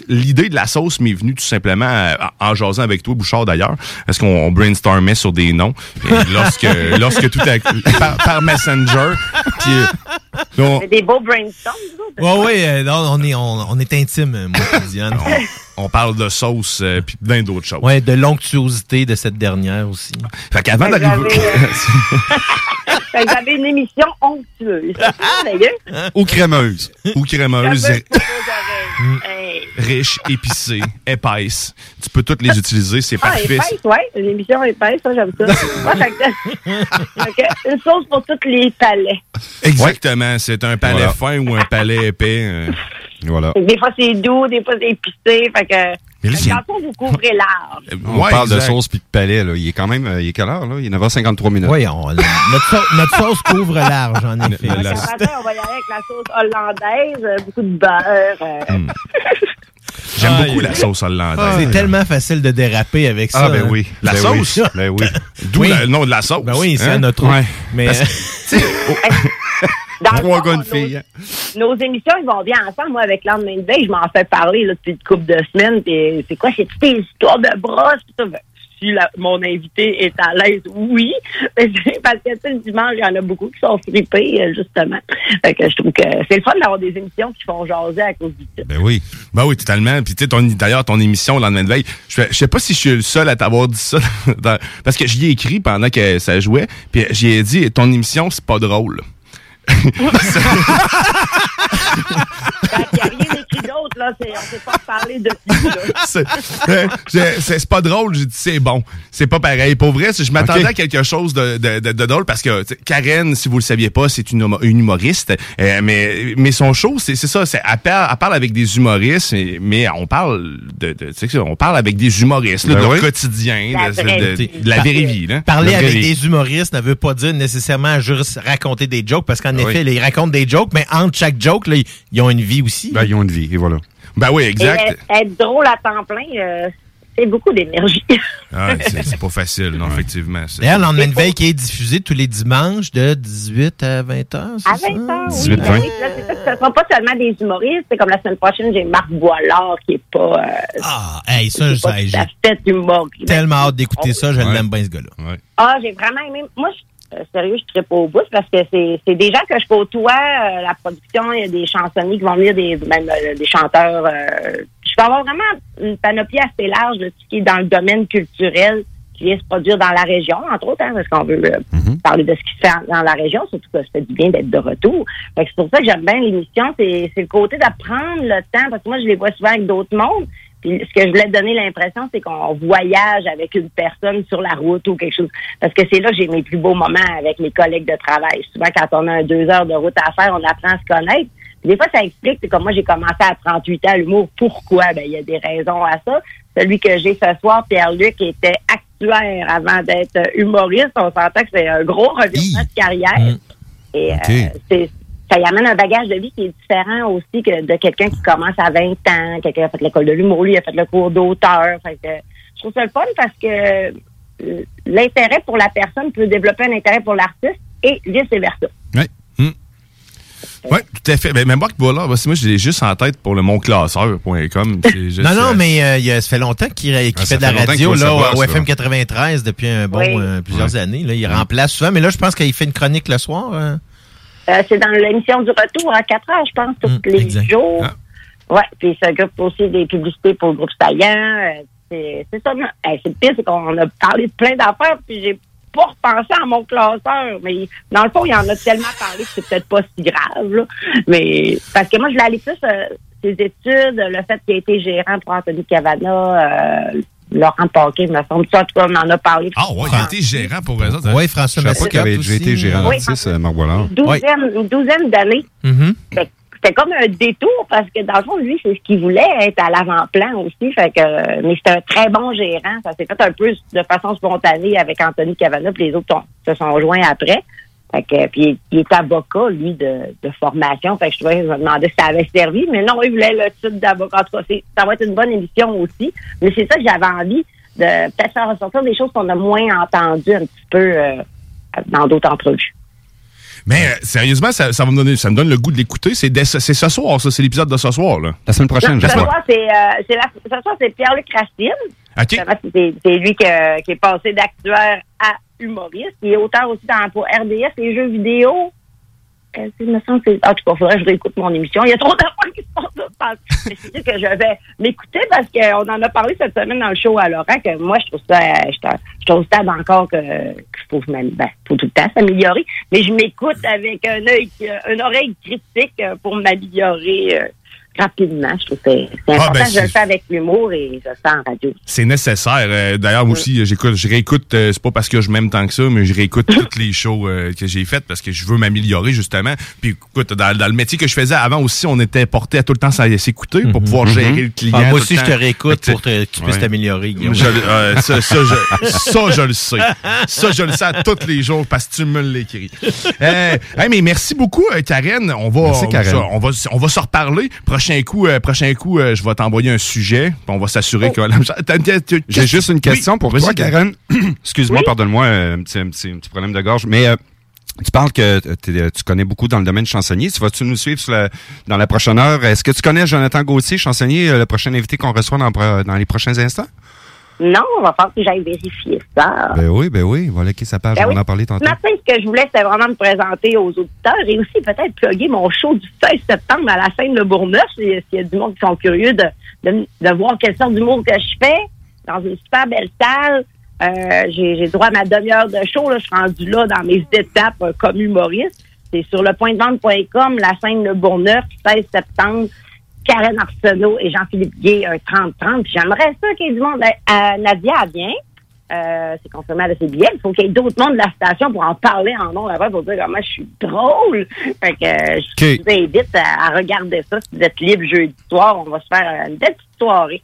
l'idée de la sauce m'est venue tout simplement euh, en jasant avec toi, Bouchard d'ailleurs, parce qu'on on brainstormait sur des noms? Et [laughs] lorsque lorsque tout a, par, par Messenger, puis euh, on, des beaux brainstorms, vous autres. Ouais, euh, on est, on, on est intime, euh, moi [laughs] Diane. on parle de sauce euh, puis plein d'autres choses. Ouais, de l'onctuosité de cette dernière aussi. Fait qu'avant d'arriver. [laughs] J'avais une émission onctueuse. Ou crémeuse. Ou crémeuse. Hey. riche, épicée, [laughs] épaisse. Tu peux toutes les utiliser, c'est Ah, parfait. épaisse, ouais. Une émission épaisse, ça, j'aime ça. [laughs] Ouais, fait [laughs] une sauce pour tous les palais. Exactement, c'est un palais Voilà. fin ou un palais épais. euh. Voilà. Des fois, c'est doux, des fois, c'est épicé. Fait que, Mais là, le fond, vous couvrez large. On Ouais, parle de sauce puis de palais, là. Il est quand même, euh, il est quelle heure, là? Il est 9h53 minutes. Oui, on- notre, sau- notre sauce couvre large, en effet. Fait que matin, on va y aller avec la sauce hollandaise, euh, beaucoup de beurre. euh, [laughs] J'aime beaucoup la sauce hollandaise. C'est tellement facile de déraper avec ça. Ah, ben hein. oui. La Ben sauce? oui. Ben oui. [laughs] D'où Oui. le nom de la sauce. Ben oui, c'est Hein? notre Ouais. Mais Parce- [laughs] Dans le Trois gars, une nos- fille. hein. Nos émissions, ils vont bien ensemble. Moi, avec de veille, je m'en fais parler là, depuis une couple de semaines. Puis c'est quoi? C'est toutes des histoires de brosses. Si la- mon invité est à l'aise, oui. [laughs] Parce que le dimanche, il y en a beaucoup qui sont fripés, euh, justement. Fait que je trouve que c'est le fun d'avoir des émissions qui font jaser à cause du titre. Ben oui. Ben oui, totalement. Puis tu sais, d'ailleurs, ton émission le lendemain de veille, je, je sais pas si je suis le seul à t'avoir dit ça, [laughs] dans- parce que j'y ai écrit pendant que ça jouait, puis j'y ai dit, ton émission, c'est pas drôle. [laughs] Il n'y a rien écrit d'autre, là. On s'est pas parlé depuis, là. c'est [laughs] euh, c'est- pas drôle, j'ai dit c'est bon. C'est pas pareil. Pour vrai, je m'attendais à quelque chose de, de, de- de drôle parce que Karen, si vous le saviez pas, c'est une, humo- une humoriste. Euh, mais, mais son show, c'est c'est ça. c'est- Elle parle, elle parle avec des humoristes, mais, mais on parle de, de- tu sais, on parle avec des humoristes là, Ben de leur oui. quotidien, La de, la vraie vie. Là. Parler avec vie. des humoristes ne veut pas dire nécessairement juste raconter des jokes, parce qu'en Oui. effet, ils racontent des jokes, mais entre chaque joke, là, ils- ils ont une vie aussi. Ben, ils ont une vie, et voilà. Ben oui, Et être, être drôle à temps plein, euh, c'est beaucoup d'énergie. [laughs] Ah, c'est c'est pas facile, non, effectivement. c'est- D'ailleurs, le lendemain de veille qui est diffusé tous les dimanches de 18 à 20 heures. À 20 ans, oui. 18, Ben 20. oui, là, c'est ça, Ce ne sera pas seulement des humoristes. C'est comme la semaine prochaine, j'ai Marc Boilard qui est pas. euh, Ah, hey, ça, pas ça, j'ai tellement hâte d'écouter ça, je Ouais. l'aime bien, ce gars-là. Ah, j'ai vraiment aimé. Moi, je, euh, sérieux, je ne pas au bout parce que c'est des gens que je côtoie. euh, la production, il y a des chansonniers qui vont venir, des, même euh, des chanteurs. euh, je peux avoir vraiment une panoplie assez large de ce qui est dans le domaine culturel qui vient se produire dans la région, entre autres, hein, parce qu'on veut euh, parler de ce qui se fait dans la région, surtout que ça fait du bien d'être de retour. C'est pour ça que j'aime bien l'émission, c'est c'est le côté d'apprendre le temps, parce que moi, je les vois souvent avec d'autres mondes. Puis ce que je voulais donner l'impression, c'est qu'on voyage avec une personne sur la route ou quelque chose. Parce que c'est là que j'ai mes plus beaux moments avec mes collègues de travail. Souvent, quand on a un deux heures de route à faire, on apprend à se connaître. Puis des fois, ça explique, c'est comme moi, j'ai commencé à 38 ans l'humour. Pourquoi? Ben, il y a des raisons à ça. Celui que j'ai ce soir, Pierre-Luc, était actuaire avant d'être humoriste. On s'entend que c'est un gros revirement de carrière. Et OK. euh, c'est ça y amène un bagage de vie qui est différent aussi que de quelqu'un qui commence à 20 ans, quelqu'un qui a fait l'école de l'humour, lui a fait le cours d'auteur. Je trouve ça le fun parce que euh, l'intérêt pour la personne peut développer un intérêt pour l'artiste et vice-versa. Oui, tout à fait. Ben, même Marc Boilard, moi, je l'ai juste en tête pour le monclasseur.com. [laughs] Non, non, euh, mais euh, il a- ça fait longtemps qu'il Ah, fait de la radio là, savoir, au. FM 93 depuis un bon Oui. euh, plusieurs années. Là. Il remplace souvent, mais là, je pense qu'il fait une chronique le soir. hein. Euh, c'est dans l'émission du retour à 4 heures, je pense, tous les jours. Ouais, puis il s'occupe aussi des publicités pour le groupe Saillant. Euh, c'est ça. Hey, c'est le pire, c'est qu'on a parlé de plein d'affaires, puis j'ai pas repensé à mon classeur. Mais dans le fond, il en a tellement parlé que c'est peut-être pas si grave. Là. Mais parce que moi, je l'ai allé plus euh, ses études, le fait qu'il a été gérant pour Anthony Cavana, euh, Laurent Paquet, me semble. Ça, en tout cas, on en a parlé. Ah ouais, il a été gérant pour autres. hein? Oui, François Je Mascotte qu'il avait déjà été gérant Oui, d'artiste, euh, Marc Boilard. Une douzaine, d'années. Mhm. Fait- C'était comme un détour parce que dans le fond, lui, c'est ce qu'il voulait, être à l'avant-plan aussi. Fait que, euh, mais c'était un très bon gérant. Ça s'est fait un peu de façon spontanée avec Anthony Cavana, puis les autres se sont joints après. Fait que, puis il, il est avocat, lui, de, de formation. Fait que je, trouvais, je me demandais si ça avait servi. Mais non, il voulait le titre d'avocat. En tout cas, ça va être une bonne émission aussi. Mais c'est ça que j'avais envie de peut-être faire ressortir des choses qu'on a moins entendues un petit peu euh, dans d'autres entrevues. Mais euh, sérieusement, ça, ça va me donner, ça me donne le goût de l'écouter. C'est ce- c'est ce soir, ça. C'est l'épisode de ce soir, là. La semaine Non, ce soir, c'est euh, ce soir, c'est Pierre-Luc Racine. OK. Justement, C'est c'est lui que- qui est passé d'actuaire à humoriste. Il est auteur aussi dans, pour RDS et jeux vidéo. Euh, il me semble que En tout cas, il faudrait que je réécoute mon émission. Il y a trop d'affaires qui se passent. [laughs] Mais c'est sûr que je vais m'écouter parce qu'on en a parlé cette semaine dans le show à Laurent que moi, je trouve ça, je au stade encore que, qu'il faut, ben, faut tout le temps s'améliorer. Mais je m'écoute avec un œil, une oreille critique pour m'améliorer euh, rapidement. Je trouve que c'est important. ben, je le fais avec l'humour et je le fais en radio. C'est nécessaire. Euh, D'ailleurs, moi aussi, j'écoute, je réécoute, euh, c'est pas parce que je m'aime tant que ça, mais je réécoute toutes les shows euh, que j'ai faites parce que je veux m'améliorer, justement. Puis écoute, dans, dans le métier que je faisais avant aussi, on était porté à tout le temps s'écouter pour pouvoir Mhm. gérer le client. Ah, moi aussi, je te réécoute pour que tu puisses Ouais. t'améliorer, ça, ça, je, [laughs] ça, je le sais. Ça, je le sais à tous les jours parce que tu me l'écris. Euh, hey, mais merci beaucoup, Karen. On va, Merci, Karen. ça, on va, on va se reparler. Prochain coup, euh, prochain coup, euh, je vais t'envoyer un sujet. puis On va s'assurer que. T'as- [laughs] t'as- J'ai juste une question [clears throat] Oui, pour toi, Karen. Excuse-moi, pardonne-moi, euh, un petit, problème de gorge. Mais euh, tu parles que tu connais beaucoup dans le domaine chansonnier. Tu vas-tu nous suivre sur la- dans la prochaine heure? Est-ce que tu connais Jonathan Gauthier, chansonnier, le prochain invité qu'on reçoit dans, dans les prochains instants? Non, on va falloir que j'aille vérifier ça. Ben oui, ben oui. Voilà qui sa page. Ben on oui. en parlait tantôt. Ce matin, ce que je voulais, c'était vraiment me présenter aux auditeurs et aussi peut-être plugger mon show du 16 septembre à la scène de Bourneuf. S'il y a- du monde qui sont curieux de, de, de voir quelle sorte d'humour que je fais dans une super belle salle. Euh, j'ai j'ai droit à ma demi-heure de show. Là. Je suis rendue là dans mes étapes euh, comme humoriste. C'est sur le point de vente.com, la scène de Bourneuf, 16 septembre. Karen Arsenault et Jean-Philippe Gay, un 30-30. Puis J'aimerais ça qu'il y ait du monde. Euh, Nadia, elle vient. Euh, c'est confirmé avec ses billets. Il faut qu'il y ait d'autres monde de la station pour en parler en nom après pour dire comment je suis drôle. Fait que euh, je vous invite à, à regarder ça. Si vous êtes libre jeudi soir, on va se faire une belle petite soirée.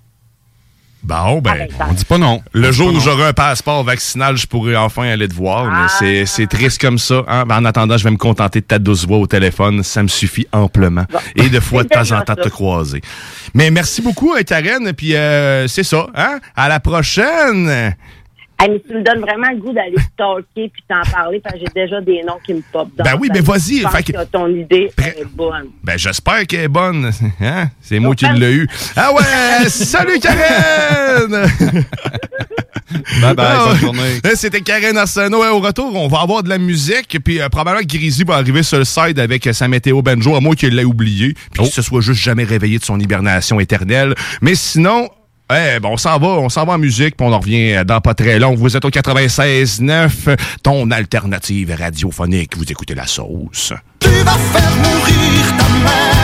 Bon, ben, on dit pas non. Le jour où j'aurai un passeport vaccinal, je pourrai enfin aller te voir, mais c'est- c'est triste comme ça. Hein? Ben, en attendant, je vais me contenter de ta douce voix au téléphone. Ça me suffit amplement. Et de fois de [laughs] temps en temps de te croiser. Mais merci beaucoup, euh, Karen. Puis euh, c'est ça. Hein? À la prochaine! Hey, mais tu me donnes vraiment le goût d'aller stalker puis t'en parler parce que j'ai déjà des noms qui me popent dans Ben oui, la ben vas-y, Je pense que- que ton idée est bonne. Ben, j'espère qu'elle est bonne. [laughs] Hein? C'est moi qui l'ai eu. Ah ouais! [laughs] salut, Karen! [laughs] Bye bye, bonne journée. Là, C'était Karen Arsenault. Au retour, on va avoir de la musique. Puis euh, probablement que Grizzly va arriver sur le side avec euh, sa météo banjo, à moins qu'il l'ait oublié. Puis Oh. qu'il se soit juste jamais réveillé de son hibernation éternelle. Mais sinon... eh, ben, on s'en va, on s'en va en musique, puis on en revient euh, dans pas très long. Vous êtes au 96.9, ton alternative radiophonique. Vous écoutez la sauce. Tu vas faire mourir ta mère.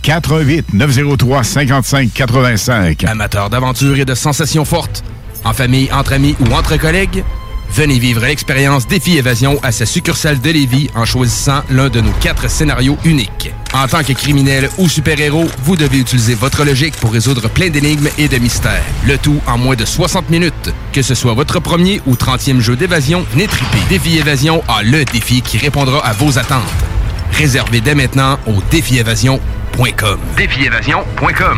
418 903 55 85. Amateur d'aventure et de sensations fortes, en famille, entre amis ou entre collègues, venez vivre l'expérience Défi Évasion à sa succursale de Lévis en choisissant l'un de nos quatre scénarios uniques. En tant que criminel ou super-héros, vous devez utiliser votre logique pour résoudre plein d'énigmes et de mystères. Le tout en moins de 60 minutes. Que ce soit votre premier ou 30e jeu d'évasion, venez triper. Défi Évasion a le défi qui répondra à vos attentes. Réservez dès maintenant au défiévasion.com. Défiévasion.com.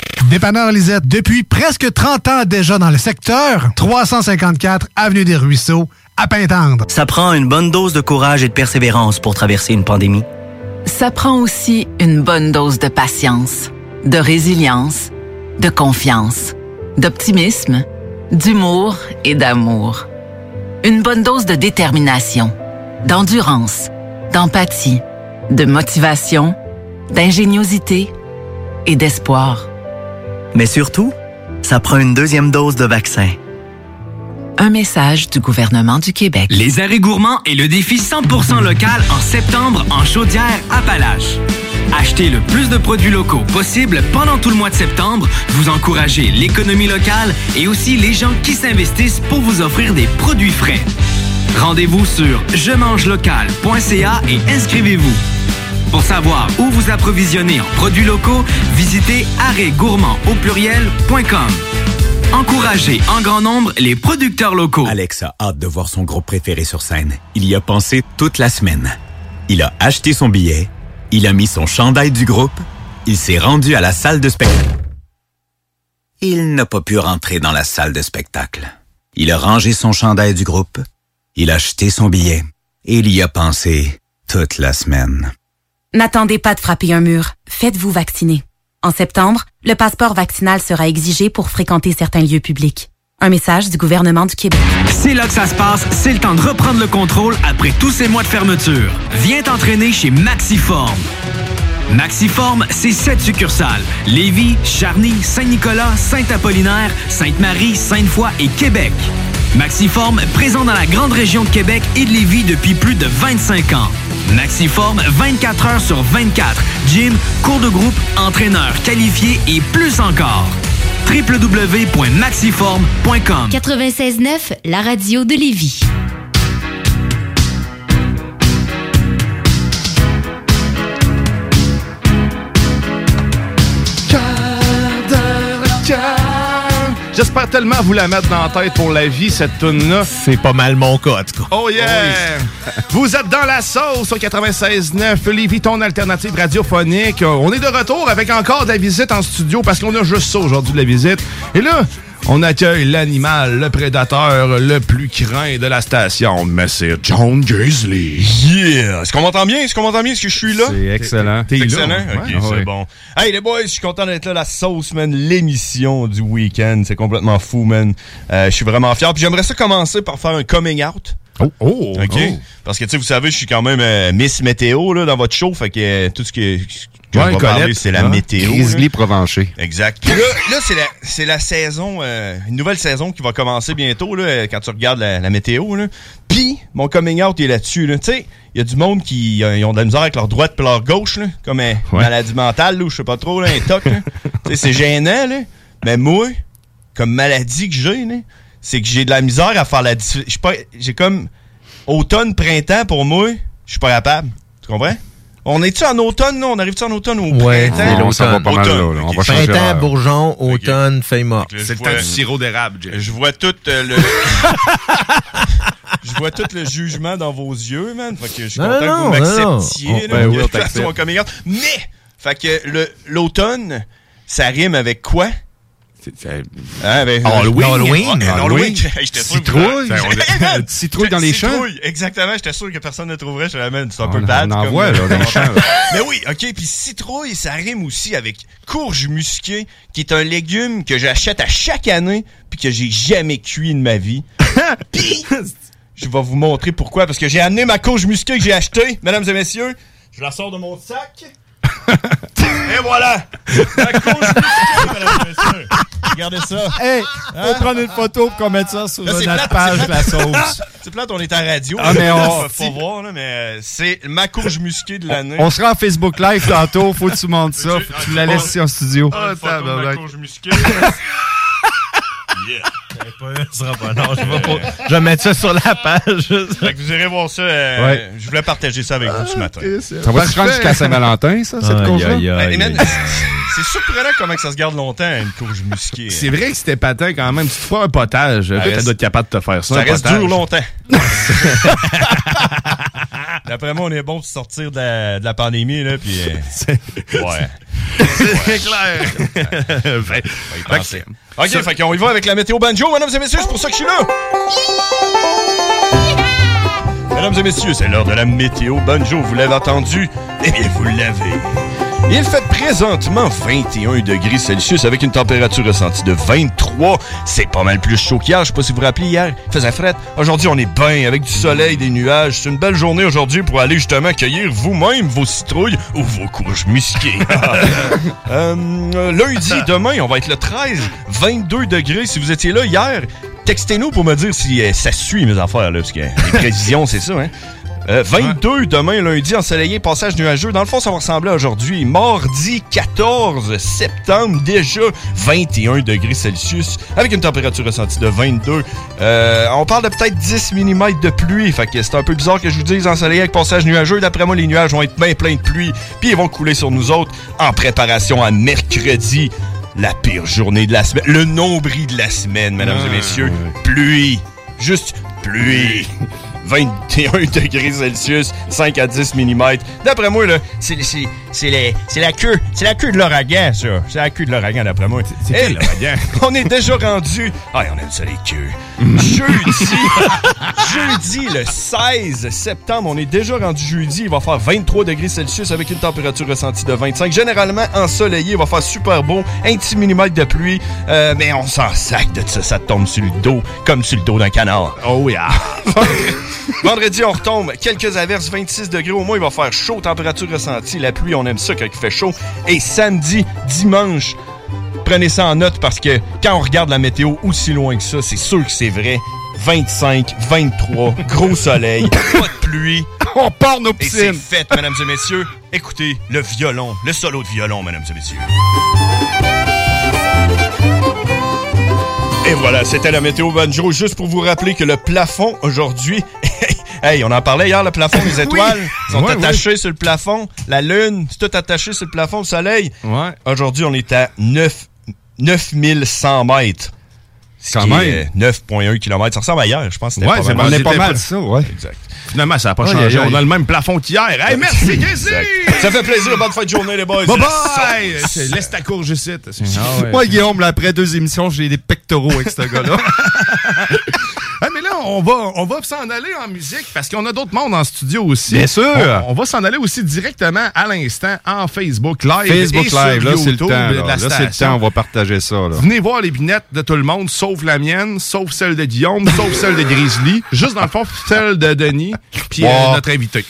Dépanneur Lisette, depuis presque 30 ans déjà dans le secteur, 354 Avenue des Ruisseaux, à Pintendre. Ça prend une bonne dose de courage et de persévérance pour traverser une pandémie. Ça prend aussi une bonne dose de patience, de résilience, de confiance, d'optimisme, d'humour et d'amour. Une bonne dose de détermination, d'endurance, d'empathie, de motivation, d'ingéniosité et d'espoir. Mais surtout, ça prend une deuxième dose de vaccin. Un message du gouvernement du Québec. Les arrêts gourmands et le défi 100% local en septembre en Chaudière-Appalaches. Achetez le plus de produits locaux possible pendant tout le mois de septembre. Vous encouragez l'économie locale et aussi les gens qui s'investissent pour vous offrir des produits frais. Rendez-vous sur je mange local.ca et inscrivez-vous. Pour savoir où vous approvisionner en produits locaux, visitez arrêtgourmand au pluriel.com. Encouragez en grand nombre les producteurs locaux. Alex a hâte de voir son groupe préféré sur scène. Il y a pensé toute la semaine. Il a acheté son billet, il a mis son chandail du groupe, il s'est rendu à la salle de spectacle. Il n'a pas pu rentrer dans la salle de spectacle. Il a rangé son chandail du groupe, il a acheté son billet et il y a pensé toute la semaine. N'attendez pas de frapper un mur. Faites-vous vacciner. En septembre, le passeport vaccinal sera exigé pour fréquenter certains lieux publics. Un message du gouvernement du Québec. C'est là que ça se passe, c'est le temps de reprendre le contrôle après tous ces mois de fermeture. Viens t'entraîner chez Maxiform. Maxiform, c'est sept succursales. Lévis, Charny, Saint-Nicolas, Saint-Apollinaire, Sainte-Marie, Sainte-Foy et Québec. Maxiform, présent dans la grande région de Québec et de Lévis depuis plus de 25 ans. Maxiform, 24 heures sur 24. Gym, cours de groupe, entraîneur qualifié et plus encore. www.maxiform.com 96.9, la radio de Lévis. J'espère tellement vous la mettre dans la tête pour la vie, cette tune-là. C'est pas mal mon cas, en tout cas. Oh yeah! [laughs] vous êtes dans la sauce au 96.9, Lévis, ton alternative radiophonique. On est de retour avec encore de la visite en studio parce qu'on a juste ça aujourd'hui de la visite. Et là, on accueille l'animal, le prédateur le plus craint de la station, mais c'est John Grizzly. Yeah! Est-ce qu'on m'entend bien? Est-ce qu'on m'entend bien? Est-ce que je suis là? C'est excellent. T'es excellent? là? Ok, Ouais. c'est Ouais. bon. Hey les boys, je suis content d'être là, la sauce, man, l'émission du week-end. C'est complètement fou, man. Euh, je suis vraiment fier. Puis j'aimerais ça commencer par faire un coming out. Oh, oh, OK? oh. Parce que, tu sais, vous savez, je suis quand même euh, Miss Météo, là, dans votre show. Fait que euh, tout ce qui est que Ouais, je vais Colette. parler, c'est la Ouais. météo. Grizzly là. Provencher. Exact. Puis là, là c'est la, c'est la saison, euh, une nouvelle saison qui va commencer bientôt, là, quand tu regardes la, la météo. Là. Puis, mon coming out est là-dessus. Là. Tu sais, il y a du monde qui euh, ils ont de la misère avec leur droite et leur gauche, là, comme une Ouais. maladie mentale, là, ou je sais pas trop, là, un toc. là. [laughs] Tu sais, c'est gênant, là. Mais moi, comme maladie que j'ai, là, c'est que j'ai de la misère à faire la différence. J'ai comme automne, printemps, pour moi, je suis pas capable. Tu comprends? On est-tu en automne, là? On arrive-tu en automne ou Ouais, printemps? c'est l'automne. Ça va pas mal, là, là. On va changer Printemps, bourgeon, automne, feuille morte. C'est le temps du sirop d'érable. Je vois tout euh, le... [laughs] je vois tout le jugement dans vos yeux, man. Fait que je suis Non, content non, que vous non, non. m'acceptiez. On- là. ben oui, on. [laughs] Mais, fait que le- l'automne, ça rime avec quoi? Halloween. Citrouille. Ben, [laughs] citrouille dans les champs. Citrouille, exactement. J'étais sûr que personne ne trouverait. Je l'amène. C'est un peu bad. on en comme- voit, là, dans les champs, là. Mais oui, OK. Puis citrouille, ça rime aussi avec courge musquée, qui est un légume que j'achète à chaque année puis que j'ai jamais cuit de ma vie. [laughs] Puis, je vais vous montrer pourquoi. Parce que j'ai amené ma courge musquée que j'ai achetée, mesdames et messieurs. Je la sors de mon sac. [laughs] Et voilà! La. Regardez ça. Hey, Hein? faut prendre une photo pour qu'on mette ça sur Là, notre plate, page de la sauce. C'est plate, on est en radio. Ah, mais on- pas voir, là, mais euh, c'est ma courge musquée de l'année. On sera en Facebook Live tantôt, faut que tu montes ça, faut que tu la laisses ici en studio. Ah, tabarnak. courge musquée. [laughs] yeah. Ce sera pas non, je vais, pas- [laughs] je vais mettre ça sur la page. Fait que vous irez voir ça. euh, Ouais. Je voulais partager ça avec vous ce matin. Ça va se rendre jusqu'à Saint-Valentin, ça, cette Aïe, course-là? Ben, c'est surprenant comment que ça se garde longtemps, une courge musquée. C'est vrai que c'était patin quand même. Si tu fais un potage, Ça toi, reste- tu dois être capable de te faire ça. Ça reste potage. dur longtemps. [laughs] D'après moi, on est bon pour sortir de la, de la pandémie, là, puis... euh, [laughs] ouais. C'est clair. Faut y OK, fait qu'on y va avec la météo banjo, mesdames et messieurs, c'est pour ça que je suis là. Mesdames et messieurs, c'est l'heure de la météo banjo, vous l'avez entendu? Eh bien, vous l'avez. Il fait présentement 21 degrés Celsius avec une température ressentie de 23. C'est pas mal plus chaud qu'hier. Je sais pas si vous vous rappelez hier. Il faisait fret. Aujourd'hui, on est bien avec du soleil, des nuages. C'est une belle journée aujourd'hui pour aller justement cueillir vous-même vos citrouilles ou vos courges musquées. [laughs] Euh, lundi, demain, on va être le 13, 22 degrés. Si vous étiez là hier, textez-nous pour me dire si euh, ça suit mes affaires, là, parce que les prévisions, c'est ça, hein? Euh, 22 demain, lundi, ensoleillé, passage nuageux. Dans le fond, ça va ressembler à aujourd'hui. Mardi 14 septembre, déjà 21 degrés Celsius, avec une température ressentie de 22. Euh, on parle de peut-être 10 mm de pluie. Fait que c'est un peu bizarre que je vous dise ensoleillé avec passage nuageux. D'après moi, les nuages vont être bien pleins de pluie, puis ils vont couler sur nous autres en préparation à mercredi. La pire journée de la semaine. Le nombril de la semaine, mesdames et messieurs. Pluie. Juste pluie. [laughs] 21 degrés Celsius, 5 à 10 mm. D'après moi, là, c'est c'est- la queue. C'est la queue de l'ouragan, ça. C'est la queue de l'ouragan, d'après moi. C'est Hey, quel l'ouragan? [laughs] On est déjà rendu. Ah, on aime ça, les queues. Jeudi, [laughs] jeudi, le 16 septembre, on est déjà rendu jeudi. Il va faire 23 degrés Celsius avec une température ressentie de 25. Généralement ensoleillé, il va faire super beau. Un petit millimètre de pluie. Euh, mais on s'en sac de ça. Ça tombe sur le dos, comme sur le dos d'un canard. Oh yeah. [laughs] Vendredi, on retombe. Quelques averses, 26 degrés. Au moins, il va faire chaud. Température ressentie. La pluie, on aime ça quand il fait chaud. Et samedi, dimanche, prenez ça en note parce que quand on regarde la météo aussi loin que ça, c'est sûr que c'est vrai. 25, 23, [laughs] gros soleil, pas de pluie. [laughs] On part nos Et c'est piscines. fait, mesdames et messieurs. Écoutez le violon, le solo de violon, mesdames et messieurs. Et voilà, c'était la météo banjo. Juste pour vous rappeler que le plafond aujourd'hui. [laughs] hey, on en parlait hier, le plafond, les [laughs] étoiles sont Ouais, attachées sur le plafond. La lune, c'est tout attaché sur le plafond, le soleil. Ouais. Aujourd'hui, on est à 9, 9100 mètres. Quand qui même. est 9,1 km. Ça ressemble à hier, je pense. Ouais, pas c'est mal. pas mal pas- ça, ouais. Exact. Finalement, ça n'a pas changé. On a le même plafond qu'hier. Hey, merci, Casey! Ça fait plaisir. Bonne fin de journée, les boys. Bye bye! Laisse ta courge ici. Moi, Guillaume, là, après deux émissions, j'ai des pectoraux avec ce gars-là. [laughs] Ah, mais là, on va, on va s'en aller en musique parce qu'on a d'autres mondes en studio aussi. Bien sûr. On, on va s'en aller aussi directement à l'instant en Facebook Live. Facebook et sur Live, là, c'est le temps. Là, c'est le temps, on va partager ça. Là. Venez voir les binettes de tout le monde, sauf la mienne, sauf celle de Guillaume, sauf celle de Grizzly, juste dans le fond, celle de Denis, puis euh, notre invité.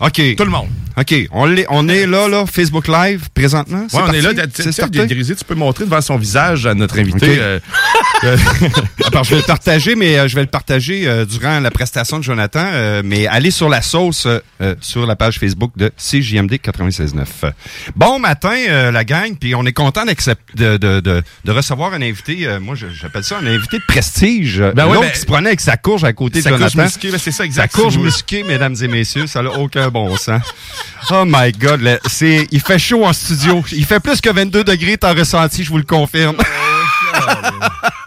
OK. Tout le monde. OK. On, l'est- on est là, là, Facebook Live, présentement? Ouais, on est là. C'est? Grizzly, tu peux montrer devant son visage à notre invité. Euh, [laughs] Alors, je vais le partager, mais euh, je vais le partager euh, durant la prestation de Jonathan. euh, mais allez sur la sauce euh, sur la page Facebook de CJMD 96.9. Bon matin, la gang, puis on est content de, de, de, de recevoir un invité. moi, j'appelle ça un invité de prestige. Ben L'autre ben, qui se prenait avec sa courge à côté de Jonathan. musquée, ben, c'est ça, exact. Sa courge musquée, mesdames et messieurs, ça n'a aucun bon sens. Oh my God, c'est, il fait chaud en studio. Il fait plus que 22 degrés, t'as ressenti, je vous le confirme. [laughs]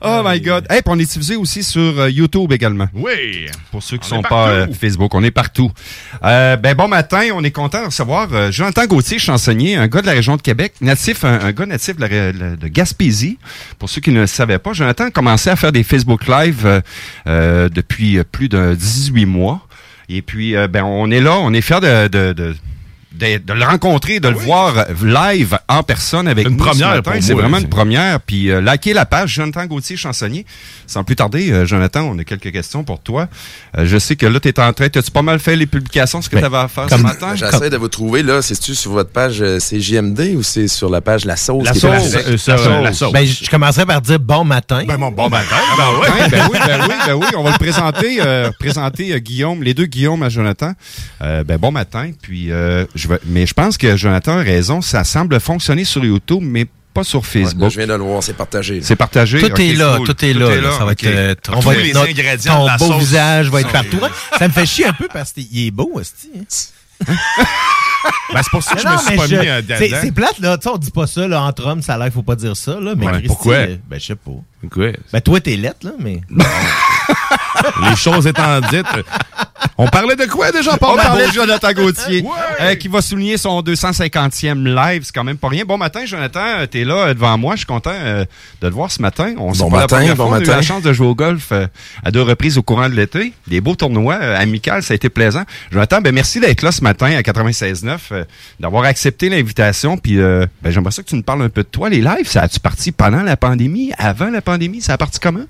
Oh my God. Hey, puis on est diffusé aussi sur euh, YouTube également. Oui. Pour ceux qui On sont pas euh, Facebook, on est partout. Euh, ben bon matin, on est content de recevoir euh, Jonathan Gauthier, chansonnier, un gars de la région de Québec, natif, un, un gars natif de, la Gaspésie. Pour ceux qui ne le savaient pas, Jonathan a commencé à faire des Facebook Live depuis plus de 18 mois. Et puis, ben on est là, on est fiers de, de, de de, de le rencontrer, de le voir live en personne avec une nous ce première C'est vraiment une première. Puis euh, likez la page Jonathan Gauthier chansonnier. Sans plus tarder, euh, Jonathan, on a quelques questions pour toi. Euh, je sais que là, tu es en train, as-tu pas mal fait les publications, ce que tu avais à faire ce matin? J'essaie de vous trouver, là. C'est-tu sur votre page euh, CJMD ou c'est sur la page La Sauce? La qui sauce, euh, euh, la sauce. Ben, je je commencerai par dire bon matin. Ben, bon, bon matin. Ah, ben, ouais, ben oui, ben oui, ben oui. On va le présenter, euh, présenter euh, Guillaume, les deux Guillaume à Jonathan. Euh, ben bon matin. Puis euh, je vais, mais je pense que Jonathan a raison. Ça semble fonctionner sur YouTube, mais pas sur Ouais, là, Facebook. je viens de le voir, c'est partagé. C'est partagé. Tout est là, cool. tout est là. là. Ça va être, euh, on Tous va les être notre- ingrédients ton de la beau sauce visage va être partout. Ça me fait chier un peu parce qu'il est beau, aussi. [laughs] Ben, c'est pour ça que je Non, me suis pas je- mis c'est- plate, là. Tu sais, on dit pas ça, là, entre hommes, ça a l'air, faut pas dire ça, là. Mais Ouais, Christy, pourquoi? euh, Ben, je sais pas. Pourquoi? Ben, toi, t'es lettre, là, mais. Les choses étant dites. On parlait de quoi déjà, Paul? On parlait de Jonathan Gauthier, Ouais. euh, qui va souligner son 250e live. C'est quand même pas rien. Bon matin, Jonathan. T'es là euh, devant moi. Je suis content euh, de te voir ce matin. On s'est Bon pas la matin, première bon fois. On a eu matin. la chance de jouer au golf euh, à deux reprises au courant de l'été. Des beaux tournois euh, amicaux. Ça a été plaisant. Jonathan, ben merci d'être là ce matin à 96.9, euh, d'avoir accepté l'invitation. Puis euh, ben, j'aimerais ça que tu nous parles un peu de toi. Les lives, ça a-tu parti pendant la pandémie, avant la pandémie? Ça a parti comment?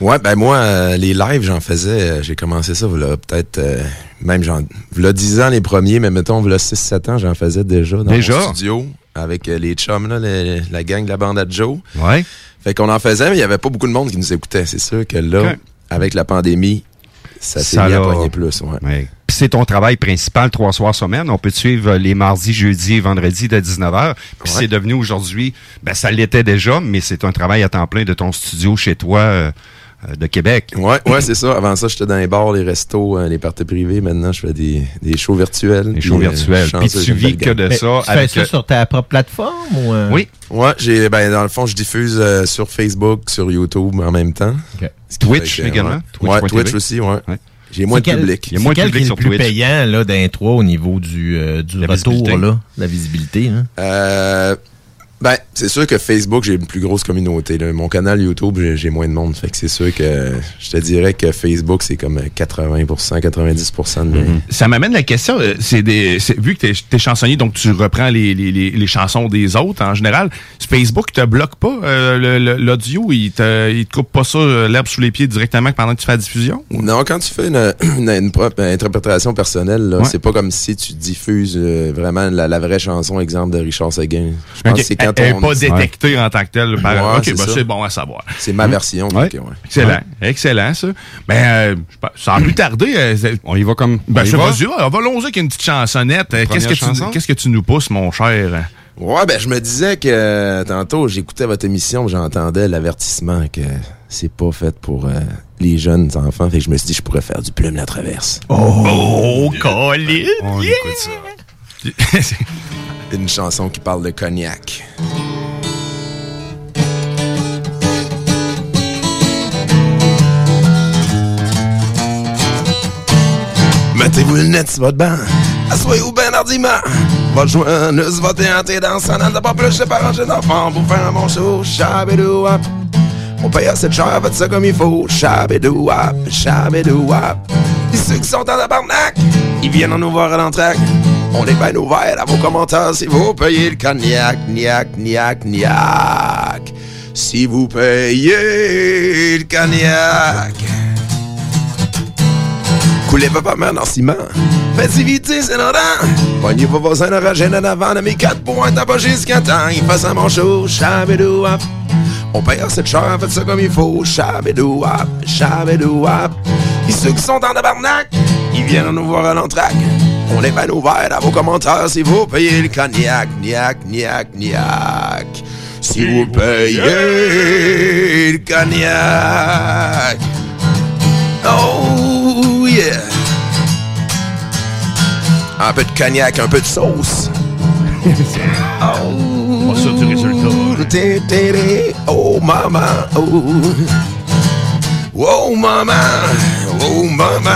Ouais, ben moi, euh, les lives, j'en faisais, euh, j'ai commencé ça, voilà, peut-être, euh, même, j'en, voilà 10 ans les premiers, mais mettons, voilà 6-7 ans, j'en faisais déjà dans Déjà? mon studio, avec les chums, là, les- la gang de la bande à Joe. Ouais. Fait qu'on en faisait, mais il y avait pas beaucoup de monde qui nous écoutait. C'est sûr que là, avec la pandémie, ça s'est l'a- poigner plus, ouais. Ouais. C'est ton travail principal, trois soirs semaine. On peut te suivre euh, les mardis, jeudis et vendredis de 19h. Puis c'est devenu aujourd'hui, ben ça l'était déjà, mais c'est un travail à temps plein de ton studio chez toi euh, euh, de Québec. Ouais, ouais, c'est ça. Avant ça, j'étais dans les bars, les restos, euh, les parties privées. Maintenant, je fais des, des shows virtuels. Les shows euh, virtuels. je Puis tu vis que de Mais ça. tu fais ça euh, sur ta propre plateforme ou. euh? Oui. Ouais, j'ai, ben, dans le fond, je diffuse euh, sur Facebook, sur YouTube en même temps. Twitch également? Ouais, Ouais. Twitch aussi, ouais. J'ai moins de public. Il y a moins de c'est quel public qui est sur le plus Twitch. payant là, d'un 3 au niveau du, euh, du La retour, là, la visibilité. Là. Euh, ben, c'est sûr que Facebook, j'ai une plus grosse communauté. Là. Mon canal YouTube, j'ai, moins de monde. Fait que c'est sûr que je te dirais que Facebook, c'est comme 80%, 90% de mes... Ça m'amène la question, euh, c'est des, vu que t'es es chansonnier, donc tu reprends les, les, les, les chansons des autres en général, Facebook te bloque pas euh, l'audio, il te, il te coupe pas ça euh, l'herbe sous les pieds directement pendant que tu fais la diffusion? Non, quand tu fais une, une, une propre interprétation personnelle, Ouais. c'est pas comme si tu diffuses euh, vraiment la, la vraie chanson, exemple de Richard Seguin. Je pense Ok. que c'est quand Elle est on... pas détectée en tant que telle. par- Ouais, ok, c'est ben bon à savoir. C'est ma version. Ouais. Excellent, excellent ça. Ben, euh, sans plus tarder, euh, On y va comme. ben, on y je va? on va l'oser avec une petite chansonnette. Euh, Qu'est-ce que, chanson? tu, qu'est-ce que tu nous pousses, mon cher? Ouais, ben je me disais que euh, tantôt, j'écoutais votre émission, j'entendais l'avertissement que c'est pas fait pour euh, les jeunes enfants. Fait que je me suis dit, je pourrais faire du plume la traverse. Oh, Colin! On écoute ça. [laughs] Une chanson qui parle de cognac. Mettez-vous le net sur votre banc. Assoyez-vous ben hardiment. Votre joinneuse va tenter dans sa n'a pas plus de pas ranger d'enfants pour faire un bon show. Chabidou hop. On paye assez cher, faites ça comme il faut. Chabedouap, chabedouap. Et ceux qui sont en tabarnak, ils viennent nous voir à l'entraque. On est bien ouvert à vos commentaires si vous payez le cognac, niac, niac, niac. Si vous payez le cognac. Coulez pas pas mal en ciment. Faites vite, c'est longtemps. Pognez vos voisins oragènes en avant mes quatre points, t'as pas jusqu'à temps. Il passe un bon show, chabedouap. On paye de cher, faites ça comme il faut. Chabedouap, chabedouap. Et ceux qui sont en tabarnak, ils viennent nous voir à l'entraque. On est bien ouvert à vos commentaires si vous payez le cognac, niac, niac, niac. Si vous payez le cognac. Oh yeah. Un peu de cognac, un peu de sauce. [laughs] oh. Sûr du résultat. Oh maman, oh. Oh maman, oh maman.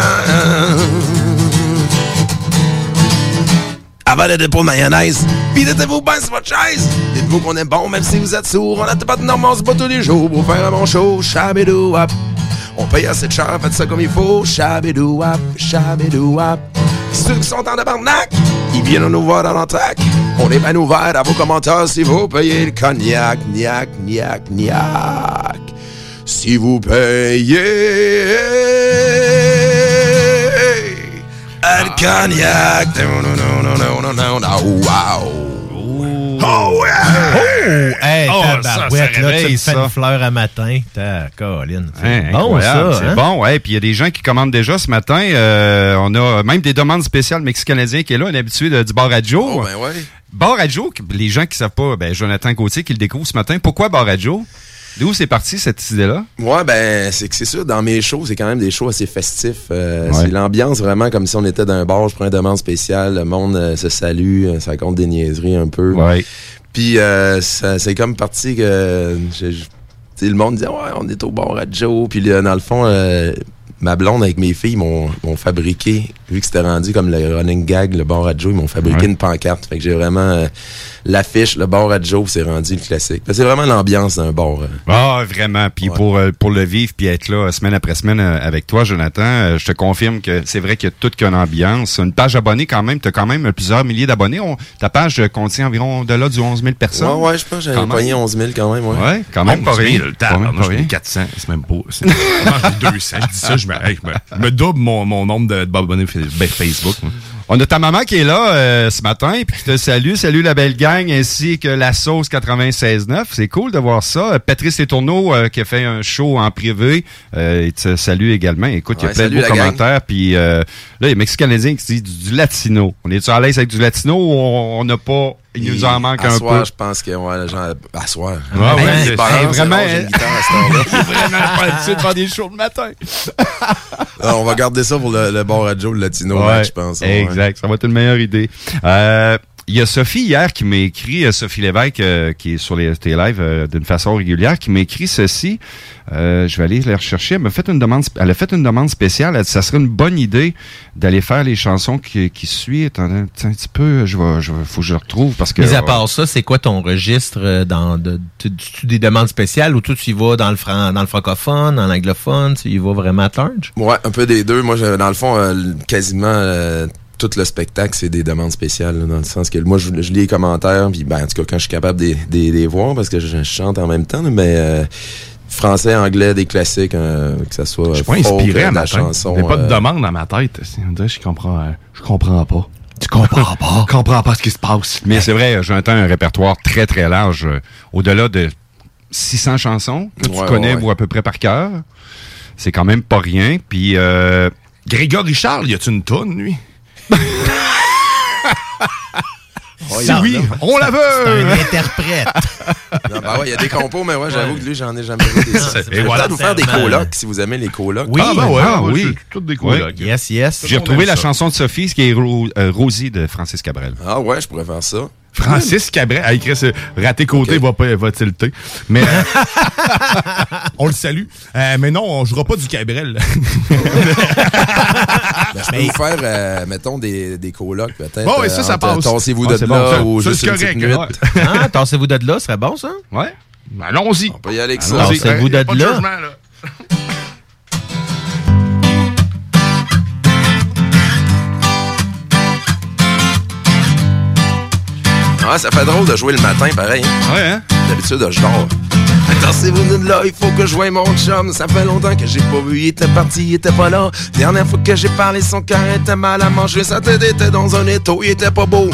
Avalez de pour mayonnaise, pis mettez-vous bien votre chaise. Dites-vous qu'on est bon même si vous êtes sourd. On a pas de on se bat tous les jours pour faire un bon show. Chabedouap. On paye assez de cher, faites ça comme il faut. Chabedouap, chabedouap. Ceux qui sont en tabarnak, ils viennent nous voir dans l'entraque. On est bien ouvert à vos commentaires si vous payez le cognac, niac, niac, niac. Si vous payez le cognac. Non, non, non, non, non, non, non, non, wow. Oh, yeah! Oh, hey, Oh, ça, tabarouette, ça là, tu me fais ça. une fleur à matin. Ta Colin. C'est Hein, bon, incroyable, ça. C'est hein? bon, ouais. Puis il y a des gens qui commandent déjà ce matin. Euh, on a même des demandes spéciales Mexico-Canadien qui est là, un habitué de- du bar à Joe. Oh, ben ouais. Bar à Joe, les gens qui savent pas, ben Jonathan Gauthier qui le découvre ce matin. Pourquoi bar à Joe? D'où c'est parti cette idée-là? Ouais, ben, c'est que c'est sûr, dans mes shows, c'est quand même des shows assez festifs. Euh, Ouais. C'est l'ambiance vraiment comme si on était dans un bar, je prends une demande spéciale, le monde euh, se salue, euh, ça compte des niaiseries un peu. Ouais. Puis euh, ça- c'est comme parti que je- je- le monde dit ouais on est au bar à Joe puis dans le fond euh, ma blonde avec mes filles m'ont m'ont fabriqué vu que c'était rendu comme le running gag le bar à Joe ils m'ont fabriqué Ouais. une pancarte fait que j'ai vraiment euh, l'affiche le bar à Joe c'est rendu le classique Fait que c'est vraiment l'ambiance d'un bar euh. Ah, vraiment. Puis pour, euh, pour le vivre puis être là semaine après semaine euh, avec toi, Jonathan, je te confirme que c'est vrai qu'il y a toute qu'une ambiance. Une page abonnée quand même, tu as quand même plusieurs milliers d'abonnés. On- Ta page contient environ de-là du 11 000 personnes. ouais ouais je pense que j'avais Quand même. pogné 11 000 quand même ouais, Ouais, quand même pas 11 000, rien. le Quand même tabarnak, pas je rien. paye 400, c'est même pas. c'est- [laughs] Moi, j'ai 200, je dis ça, je me, hey, je me, je me double mon, mon nombre de- d'abonnés ben, Facebook. moi. On a ta maman qui est là euh, ce matin puis qui te salue. Salut la belle gang ainsi que la sauce 96.9. C'est cool de voir ça. Euh, Patrice Letourneau euh, qui a fait un show en privé. Euh, il te salue également. Écoute, il y a Ouais, plein de beaux commentaires. Puis euh, là, il y a Mexicanisien qui dit du, du latino. On est-tu à l'aise avec du latino ou on n'a pas... Il nous en manque à un soir, peu? je pense que ouais les gens à soir Ouais, ouais, c'est- les parents, hey, c'est vraiment, rare, j'ai une guitare à cette [laughs] heure-là. Vraiment pas habitué de faire des shows le matin. Alors, on va garder ça pour le, le bar à Joe le latino Ouais, je pense ouais. Exact, ça va être une meilleure idée. Euh, il y a Sophie hier qui m'a écrit, euh, Sophie Lévesque, euh, qui est sur les tes lives euh, d'une façon régulière, qui m'a écrit ceci. Euh, je vais aller la rechercher. Elle m'a fait une demande, elle a fait une demande spéciale. Elle dit, ça serait une bonne idée d'aller faire les chansons qui, qui suivent. Attendez un petit- un petit peu, je vais, je vais, faut que je le retrouve parce que. Mis à part ça, c'est quoi ton registre euh, dans de, tu, tu- des demandes spéciales ou toi tu y vas dans le fran dans le francophone, dans l'anglophone, tu y vas vraiment à large? Ouais, un peu des deux. Moi, je- dans le fond, euh, quasiment euh, tout le spectacle, c'est des demandes spéciales, là, dans le sens que moi, je, je lis les commentaires, puis ben, en tout cas, quand je suis capable de les- voir, parce que je, je chante en même temps, mais euh, français, anglais, des classiques, euh, que ça soit Je suis pas folk, inspiré euh, à de ma tête. chanson. Il n'y a pas de euh, demande dans ma tête. Je comprends, euh, je comprends pas. Tu comprends pas? [laughs] Je comprends pas ce qui se passe. Mais c'est vrai, j'entends un répertoire très très large, euh, au-delà de 600 chansons que tu connais ouais. ou à peu près par cœur. C'est quand même pas rien. Puis euh, Grégory Charles, y a-tu une toune, lui? Oh, Si oui, on la veut! C'est un interprète. [laughs] Non, ben ouais, il y a des compos, mais ouais, j'avoue que lui, j'en ai jamais vu des [laughs] Ça vais voilà. vous faire des colocs, si vous aimez les colocs. Oui, Ah, ben ouais, ah, oui. toutes des colocs. Yes, yes. j'ai retrouvé la ça. chanson de Sophie, ce qui est Ro- euh, Rosie de Francis Cabrel. Ah ouais, je pourrais faire ça. Francis Cabret, ah, écrit ce raté côté va pas va tilter. Mais euh, [laughs] on le salue. Euh, mais non, on jouera pas du Cabrel. [laughs] Ben, je peux vous faire, euh, mettons, des, des colocs, peut-être. Bon, et ça, ça passe. Tassez-vous Ah, de là bon, ça. ou Ça, juste une correct, ouais. Ah, tassez-vous de là, ce serait bon ça? Ouais. Allons-y. On peut y aller avec ça. De de là. Ouais, ça fait drôle de jouer le matin, pareil. Ouais, hein? D'habitude, je dors. Attendez-vous de là, il faut que je voie mon chum. Ça fait longtemps que j'ai pas vu, il était parti, il était pas là. Dernière fois que j'ai parlé, son cœur était mal à manger. Sa tête était dans un étau, il était pas beau.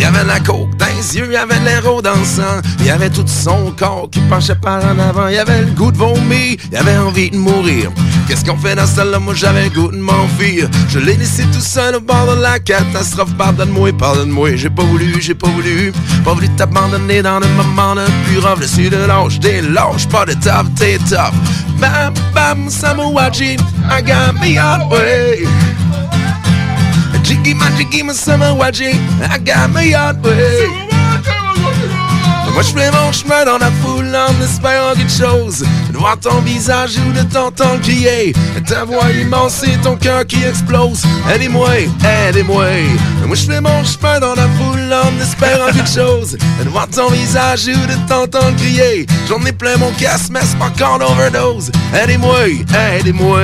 Il y avait la coke dans les yeux, il y avait l'héros dans le sang. Il y avait tout son corps qui penchait par en avant. Il y avait le goût de vomir, il y avait envie de mourir. Qu'est-ce qu'on fait dans ce là Moi j'avais le goût de m'enfuir. Je l'ai laissé tout seul au bord de la catastrophe. Pardonne-moi, pardonne-moi, j'ai pas voulu, j'ai pas voulu. Pas voulu t'abandonner dans le moment le plus rough. Je suis de l'âge des lâches, pas de top, t'es top. Bam, bam, Samoaji, I got me on way. Jiggy ma jiggy ma Samoaji, I got me on way. Moi je fais mon chemin dans la foule en espérant quelque chose. De voir ton visage ou de t'entendre crier. Ta voix immense et ton cœur qui explose. Aidez-moi, aidez-moi Moi je fais mon chemin dans la foule en espérant quelque chose. De voir ton visage ou de t'entendre crier. J'en ai plein mon casse mais c'est pas encore l'overdose Aidez-moi, aidez-moi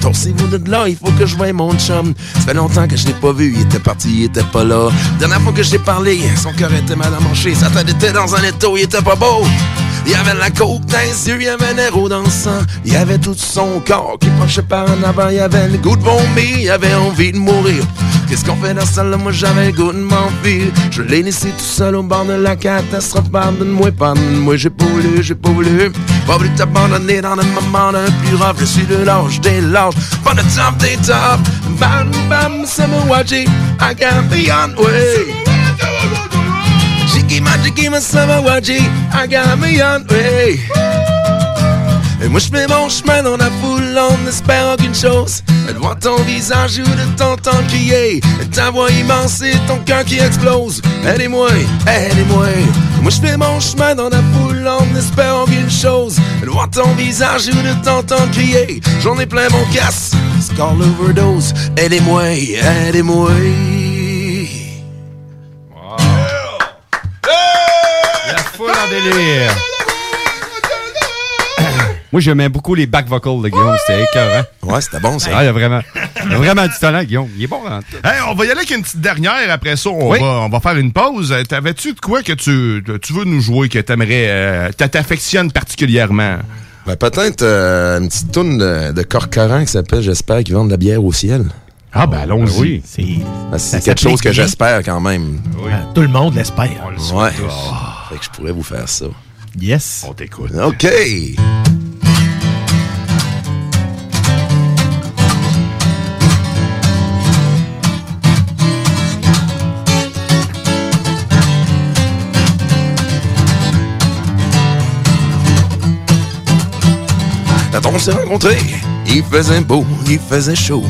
Torsez-vous de là, il faut que je voie mon chum. Ça fait longtemps que je l'ai pas vu, il était parti, il était pas là. Dernière fois que je l'ai parlé, son cœur était mal à manger Sa tête était dans un il était pas beau y avait la coke dans les yeux, il y avait l'héros dans le. Il y avait tout son corps qui penchait par en avant. Il y avait le goût de vomir, il avait envie de mourir. Qu'est-ce qu'on fait dans ça là? Moi j'avais le goût de m'enfuir. Je l'ai laissé tout seul au bord de la catastrophe. Pardonne-moi, pardonne-moi, j'ai pas voulu, j'ai pas voulu. Pas voulu t'abandonner dans le moment le plus rough. Je suis de l'âge des lâches, pas de top des tops. Bam, bam, Samoaji, I got beyond way. Jiggy ma jiggy Samoaji, I got me on way. Et moi je fais mon chemin dans la foule en espérant qu'une chose. De voir ton visage ou de t'entendre crier Et ta voix immense et ton cœur qui explose. Aidez-moi, aidez-moi Moi je fais mon chemin dans la foule en espérant qu'une chose. De voir ton visage ou de t'entendre crier J'en ai plein mon casse, score l'overdose. Aidez-moi, aidez-moi La délire. [coughs] Moi, j'aimais beaucoup les back vocals de Guillaume. C'était écœurant. Ouais, c'était bon, ça. Ah, il y a vraiment, il y a vraiment du talent, Guillaume. Il est bon tout. Hey, on va y aller avec une petite dernière. Après ça, on, Oui. va, on va faire une pause. T'avais-tu de quoi que tu, tu veux nous jouer, que t'aimerais, euh, que t'affectionnes particulièrement? Ben, peut-être euh, une petite toune de, de Corcoran qui s'appelle J'espère qu'ils vendent de la bière au ciel. Ah, ben allons-y. Oui, c'est. Ben, c'est quelque chose que j'espère quand même. Ah, Tout le monde l'espère. Ouais. Fait que je pourrais vous faire ça. Yes. On t'écoute. OK. Quand on s'est rencontrés, il faisait beau, il faisait chaud.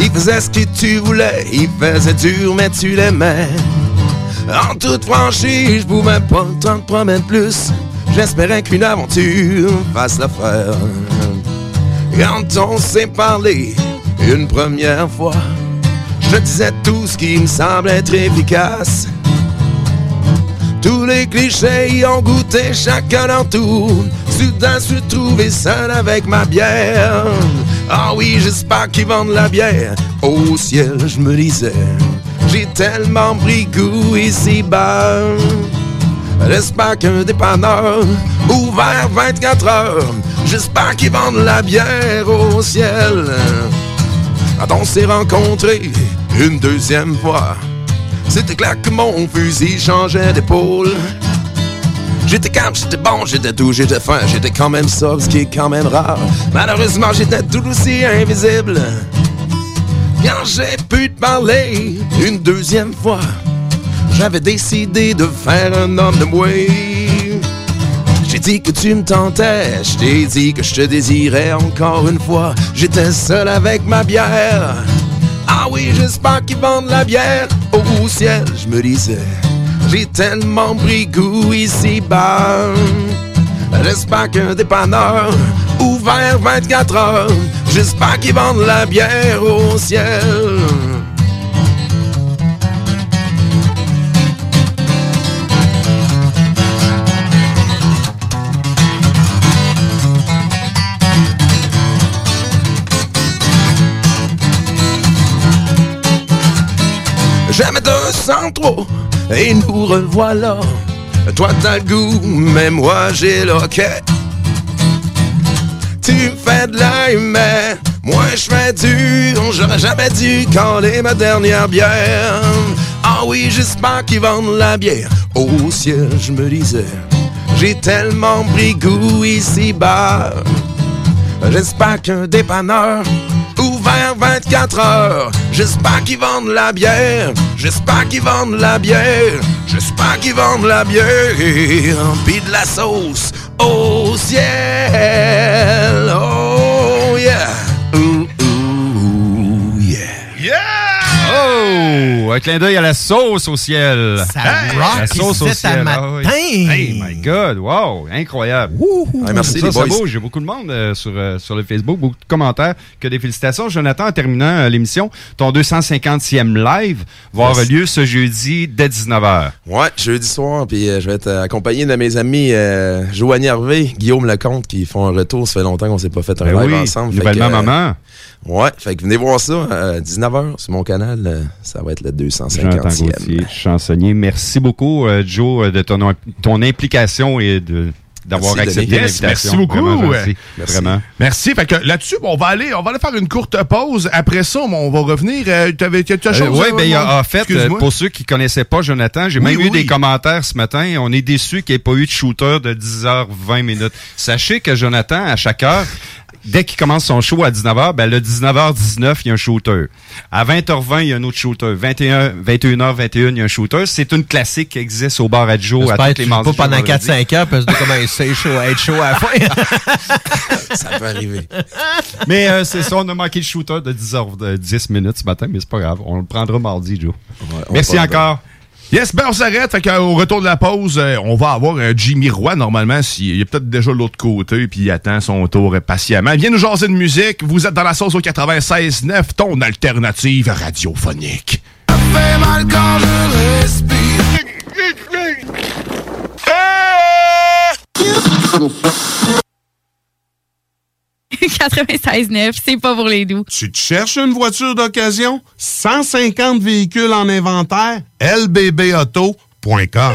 Il faisait ce que tu voulais, il faisait dur, mais tu l'aimais. En toute franchise, je pouvais pas t'en promettre plus. J'espérais qu'une aventure fasse l'affaire. Quand on s'est parlé une première fois, je disais tout ce qui me semble être efficace. Tous les clichés y ont goûté chacun leur tour. Soudain, suis trouvé seul avec ma bière. Ah oui, j'espère qu'ils vendent la bière. Au ciel, je me disais, j'ai tellement pris goût ici-bas. J'espère qu'un dépanneur ouvert 24 heures. J'espère qu'ils vendent la bière au ciel. Quand on s'est rencontrés une deuxième fois, c'était clair que mon fusil changeait d'épaule. J'étais calme, j'étais bon, j'étais doux, j'étais fin, j'étais quand même sobre, ce qui est quand même rare. Malheureusement, j'étais tout aussi invisible. Quand j'ai pu te parler une deuxième fois, j'avais décidé de faire un homme de moi. J'ai dit que tu me tentais, je t'ai dit que je te désirais encore une fois. J'étais seul avec ma bière. Ah oui, j'espère qu'ils vendent la bière au ciel, je me disais. J'ai tellement pris goût ici-bas. J'espère qu'un dépanneur ouvert 24 heures. J'espère qu'ils vendent la bière au ciel. J'aime Jamais 203 et nous revoilà. Toi t'as le goût, mais moi j'ai le. Tu fais de l'œil, mais moi je fais dur. J'aurais jamais dû caler ma dernière bière. Ah oui, j'espère qu'ils vendent la bière. Au ciel, je me disais, j'ai tellement pris goût ici-bas. J'espère qu'un dépanneur ouvert 24 heures. J'espère qu'ils vendent la bière. J'espère qu'ils vendent la bière. J'espère qu'ils vendent la bière. Pis de la sauce au ciel. Oh yeah. Oh! Un clin d'œil à la sauce au ciel. Ça Hey, rock La sauce au ciel. matin. ah oui. Hey, my God. Wow. Incroyable. Merci, Ça, les boys. beau. J'ai beaucoup de monde euh, sur, euh, sur le Facebook, beaucoup de commentaires, que des félicitations. Jonathan, en terminant euh, l'émission, ton 250e live va avoir Yes. lieu ce jeudi dès 19h. Ouais, jeudi soir, puis euh, je vais être accompagné de mes amis euh, Joanie Hervé, Guillaume Lecomte, qui font un retour. Ça fait longtemps qu'on s'est pas fait un Ben live oui, ensemble. Fait nouvellement que, euh, maman. Ouais, fait que venez voir ça, euh, 19h sur mon canal. euh, ça va être le Jonathan 250e. Gauthier, chansonnier. Merci beaucoup, euh, Joe, euh, de ton, ton implication et de d'avoir Merci, accepté l'invitation. merci beaucoup. Vraiment. Merci. Vraiment. Merci. Fait que là-dessus, on va aller, on va aller faire une courte pause. Après ça, on va revenir. Euh, T'avais quelque chose? oui, euh, ben, a- Raymond? en fait, euh, pour ceux qui connaissaient pas Jonathan, j'ai Oui, même oui, eu des oui. commentaires ce matin. On est déçus qu'il n'y ait pas eu de shooter de 10h20 minutes. Sachez que Jonathan, à chaque heure, dès qu'il commence son show à 19h, ben, le 19h19, il y a un shooter. À 20h20, il y a un autre shooter. 21, 21h21, il y a un shooter. C'est une classique qui existe au bar à Joe à toutes les mardis. pas pendant vendredis. 4-5 heures parce que à être chaud, à être chaud à la fin. [laughs] ça peut arriver. Mais euh, c'est ça, on a manqué le shooter de 10h, de 10 minutes ce matin, mais c'est pas grave. On le prendra mardi, Joe. Merci encore. Yes, ben on s'arrête. Fait qu'au retour de la pause, euh, on va avoir euh, Jimmy Roy normalement. S'il il est peut-être déjà de l'autre côté, puis il attend son tour euh, patiemment. Viens nous jaser de musique. Vous êtes dans la sauce au 96.9, ton alternative radiophonique. fait mal quand je respire. 96.9, c'est pas pour les doux. Tu te cherches une voiture d'occasion? 150 véhicules en inventaire? lbbauto.com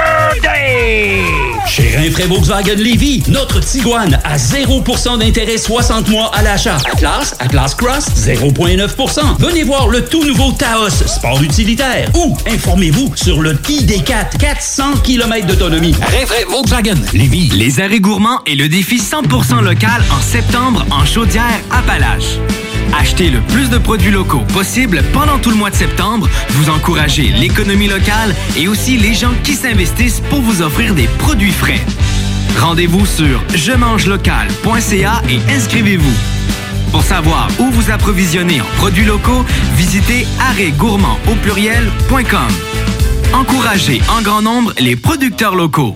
Chez Rinfraie Volkswagen Lévy, notre Tiguan à 0% d'intérêt 60 mois à l'achat. Atlas, Atlas Cross, 0,9%. Venez voir le tout nouveau Taos, sport utilitaire. Ou informez-vous sur le ID4, 400 km d'autonomie. Rinfraie Volkswagen Lévy. Les arrêts gourmands et le défi 100% local en septembre en Chaudière-Appalaches. Achetez le plus de produits locaux possible pendant tout le mois de septembre. Vous encouragez l'économie locale et aussi les gens qui s'investissent pour vous offrir des produits frais. Rendez-vous sur je mange local.ca et inscrivez-vous. Pour savoir où vous approvisionner en produits locaux, visitez arrêtgourmand au pluriel.com. Encouragez en grand nombre les producteurs locaux.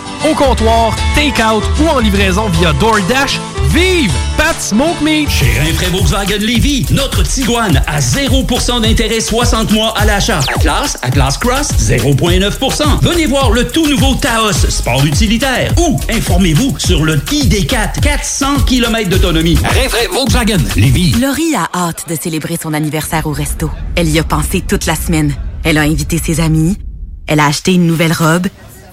au comptoir, take-out ou en livraison via DoorDash. Vive Pat Smoke Meat! Chez Rinfraie Volkswagen Lévy, notre Tiguan à 0% d'intérêt 60 mois à l'achat. Atlas, Atlas Cross, 0,9%. Venez voir le tout nouveau Taos, sport utilitaire. Ou informez-vous sur le ID4, 400 km d'autonomie. Rinfraie Volkswagen Lévy. Laurie a hâte de célébrer son anniversaire au resto. Elle y a pensé toute la semaine. Elle a invité ses amis. Elle a acheté une nouvelle robe.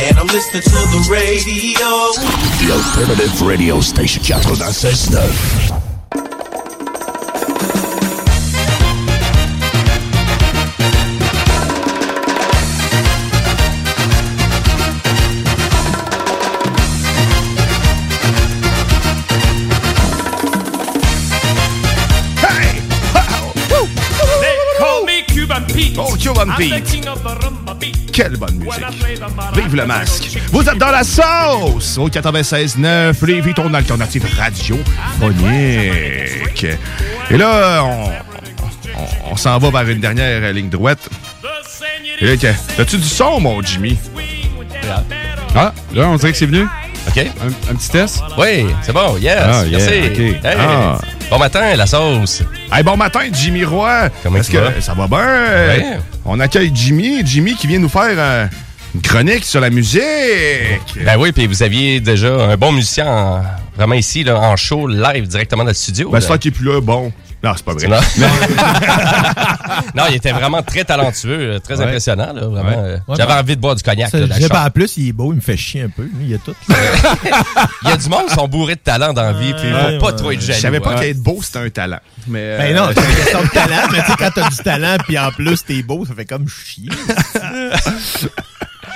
And I'm listening to the radio. The Alternative Radio Station 96.9. Hey! Rumba beat. Quelle bonne musique. Vive le masque. Vous êtes dans la sauce au 96.9 Lévis, ton alternative radiophonique. Et là, on, on- on s'en va vers une dernière ligne droite. Et là, t'as-tu du son, mon Jimmy? Ah, là, on dirait que c'est venu. OK. Un, un petit test? Oui, c'est bon, yes. Ah, yeah, merci. OK. Hey, Ah. Bon matin, la sauce. Hey, bon matin, Jimmy Roy. Comment Est-ce que vas? ça va bien? Ouais. On accueille Jimmy. Jimmy qui vient nous faire euh, une chronique sur la musique. Ben oui, puis vous aviez déjà un bon musicien en- vraiment ici, là, en show, live, directement dans le studio. Ben, c'est toi qui est plus là, bon. Non, c'est pas vrai. Non. [laughs] [laughs] non, il était vraiment très talentueux, euh, très Ouais. impressionnant. là, vraiment. Ouais. Ouais, J'avais ben, envie de boire du cognac. Là, je la ben, en plus, il est beau, il me fait chier un peu. Il y a tout. [laughs] Il y a du monde qui sont bourrés de talent dans la vie, puis il faut Ouais, pas ouais. trop être jaloux. Je savais pas hein. qu'être beau, c'était un talent. Mais, Ben euh, non, c'est une question de talent, mais tu sais, quand t'as du talent, puis en plus, t'es beau, ça fait comme chier.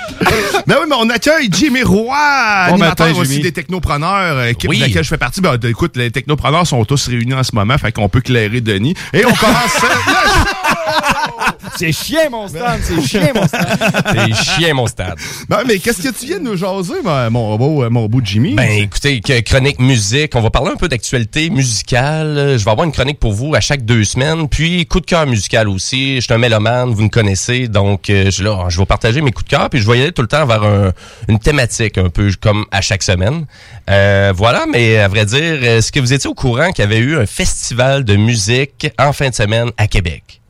[laughs] Ben oui, mais on accueille Jimmy Roy, animateur matin, aussi Jimmy. des technopreneurs, euh, équipe Oui. de laquelle je fais partie. Ben, écoute, les technopreneurs sont tous réunis en ce moment, fait qu'on peut clairer Denis. Et on commence [laughs] C'est chien, mon stand, c'est chien, mon stand. [laughs] C'est chien, mon stade. Ben, mais qu'est-ce que tu viens de nous jaser, mon, mon beau, euh, mon beau Jimmy? Ben écoutez, que- chronique musique, on va parler un peu d'actualité musicale. Je vais avoir une chronique pour vous à chaque deux semaines. Puis coup de cœur musical aussi. Je suis un mélomane, vous me connaissez, donc euh, je, là, je vais partager mes coups de cœur. Puis je vais y aller tout le temps vers un- une thématique un peu comme à chaque semaine. Euh, voilà, mais à vrai dire, est-ce que vous étiez au courant qu'il y avait eu un festival de musique en fin de semaine à Québec?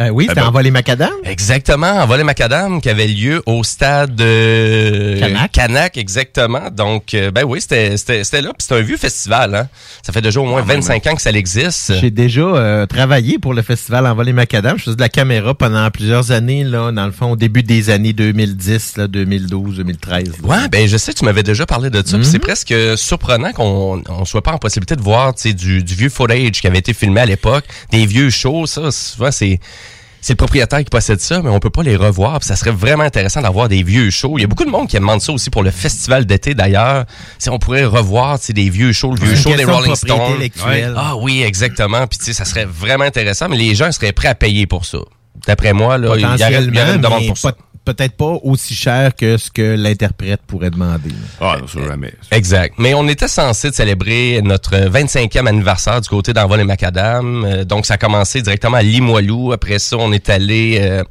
Euh, oui, c'était ben- en volée macadam. Exactement, en volet macadam qui avait lieu au stade euh, Canac. Canac, exactement. Donc, euh, ben oui, c'était là. Puis c'est un vieux festival. Hein? Ça fait déjà au moins 25 ans que ça existe. J'ai déjà euh, travaillé pour le festival en volée macadam. Je faisais de la caméra pendant plusieurs années, là, dans le fond, au début des années 2010, là, 2012, 2013. là. Ouais, ben je sais, tu m'avais déjà parlé de ça. puis Mhm. C'est presque surprenant qu'on on soit pas en possibilité de voir du, du vieux footage qui avait été filmé à l'époque, des vieux shows. Ça, souvent, c'est c'est le propriétaire qui possède ça, mais on peut pas les revoir. Puis ça serait vraiment intéressant d'avoir des vieux shows. Il y a beaucoup de monde qui demande ça aussi pour le festival d'été d'ailleurs. Si on pourrait revoir des vieux shows, le vieux show des Rolling Stones. Ah oui, exactement. Puis tu sais, ça serait vraiment intéressant, mais les gens seraient prêts à payer pour ça. D'après moi, là, il y aurait, une demande pour ça. Peut-être pas aussi cher que ce que l'interprète pourrait demander. Ah, non, ça, jamais. Exact. Mais on était censé de célébrer notre 25e anniversaire du côté d'Envol et Macadam. Euh, donc, ça a commencé directement à Limoilou. Après ça, on est allé euh,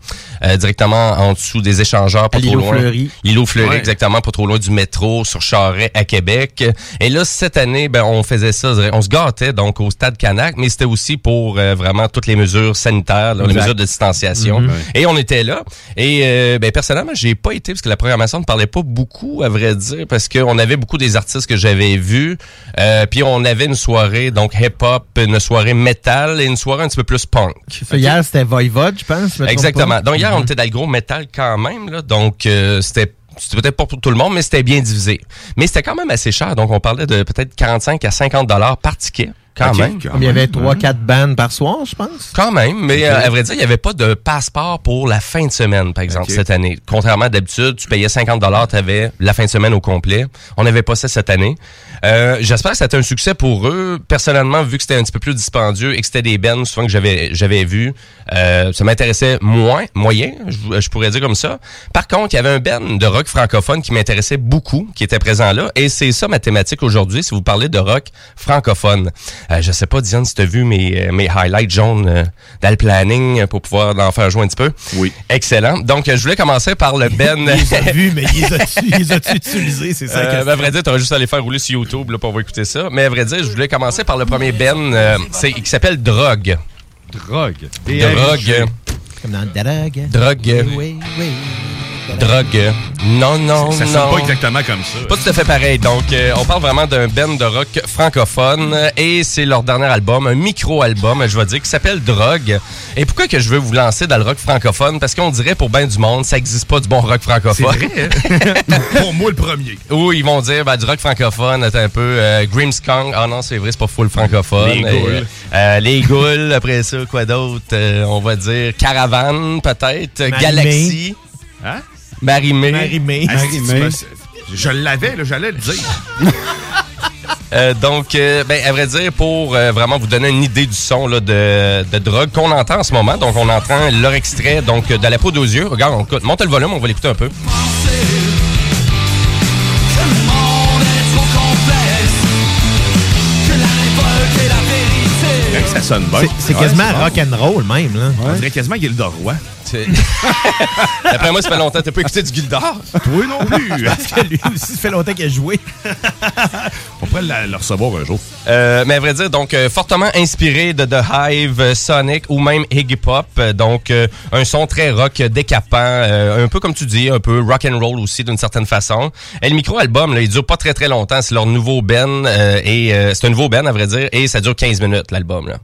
euh, directement en dessous des échangeurs, pas À trop loin. Fleury. L'îlot Fleury, Ouais. exactement, pas trop loin du métro, sur Charret, à Québec. Et là, cette année, ben, on faisait ça, on se gâtait donc au Stade Canac, mais c'était aussi pour euh, vraiment toutes les mesures sanitaires, là, les mesures de distanciation. Mhm. Et on était là. Et euh, ben, personnellement, j'ai pas été parce que la programmation ne parlait pas beaucoup, à vrai dire, parce qu'on avait beaucoup des artistes que j'avais vus. Euh, puis on avait une soirée donc hip-hop, une soirée metal et une soirée un petit peu plus punk. Hier, c'était Voivod, je pense. je Exactement. Donc hier, on Mhm. était dans le gros métal quand même, là. Donc euh, c'était c'était peut-être pas pour tout le monde, mais c'était bien divisé. Mais c'était quand même assez cher. Donc on parlait de peut-être 45 à 50 dollars par ticket. Quand même. Il y avait 3-4 bandes par soir, je pense. Quand même, mais euh, à vrai dire, il n'y avait pas de passeport pour la fin de semaine, par exemple, cette année. Contrairement à d'habitude, tu payais 50 dollars, tu avais la fin de semaine au complet. On n'avait pas ça cette année. Euh, J'espère que c'était un succès pour eux. Personnellement, vu que c'était un petit peu plus dispendieux et que c'était des bands souvent que j'avais j'avais vu, euh, ça m'intéressait moins, moyen, je, je pourrais dire comme ça. Par contre, il y avait un band de rock francophone qui m'intéressait beaucoup, qui était présent là, et c'est ça ma thématique aujourd'hui, si vous parlez de rock francophone. Euh, je sais pas, Diane, si tu as vu mes, euh, mes highlights jaunes euh, dans le planning pour pouvoir en faire jouer un petit peu. Oui. Excellent. Donc, je voulais commencer par le [laughs] Ben. Il les a vus, mais il les a-tu [laughs] utilisés, c'est ça Euh, ben, à vrai dire, t'aurais juste à les faire rouler sur YouTube là, pour avoir écouté ça. Mais à vrai dire, je voulais commencer par le premier Ben euh, c'est, qui s'appelle Drogue. Drogue. Drogue. Comme dans Drogue. Oui, oui. Drogue. Non, non, Ça non. sonne pas exactement comme ça. Pas tout à fait pareil. Donc, euh, on parle vraiment d'un band de rock francophone euh, et c'est leur dernier album, un micro-album, je vais dire, qui s'appelle Drogue. Et pourquoi que je veux vous lancer dans le rock francophone? Parce qu'on dirait pour bien du monde, ça existe pas du bon rock francophone. C'est vrai, hein? [laughs] Pour moi, le premier. Oui, ils vont dire ben, du rock francophone, attends un peu. Euh, Grimmskong, ah non, c'est vrai, c'est pas full francophone. Les Goules. Euh, les Goules, après ça, quoi d'autre? Euh, on va dire Caravane, peut-être. Galaxy. Hein? Marimé. Marimé. Si, tu m'as- Je l'avais, j'allais le dire. [laughs] Euh, donc, euh, ben, à vrai dire, pour euh, vraiment vous donner une idée du son là, de, de drogue qu'on entend en ce moment, donc on entend leur extrait donc de la peau aux yeux. Regarde, on, écoute, monte le volume, on va l'écouter un peu. Hey, Ça sonne bien. C'est- Ouais, quasiment bon. rock and roll même, là. On dirait quasiment Gilda Roy. [laughs] D'après moi, ça fait longtemps que t'as pas écouté du Gildor. Toi non plus. [laughs] Parce que lui aussi, ça fait longtemps qu'il a joué. [laughs] On pourrait la- le recevoir un jour. Euh, mais à vrai dire, donc euh, fortement inspiré de The Hive, euh, Sonic ou même Iggy Pop. Euh, donc euh, un son très rock décapant, un peu comme tu dis, un peu rock and roll aussi d'une certaine façon. Et le micro album, là, il dure pas très très longtemps. C'est leur nouveau ben et c'est un nouveau ben à vrai dire et ça dure 15 minutes l'album là.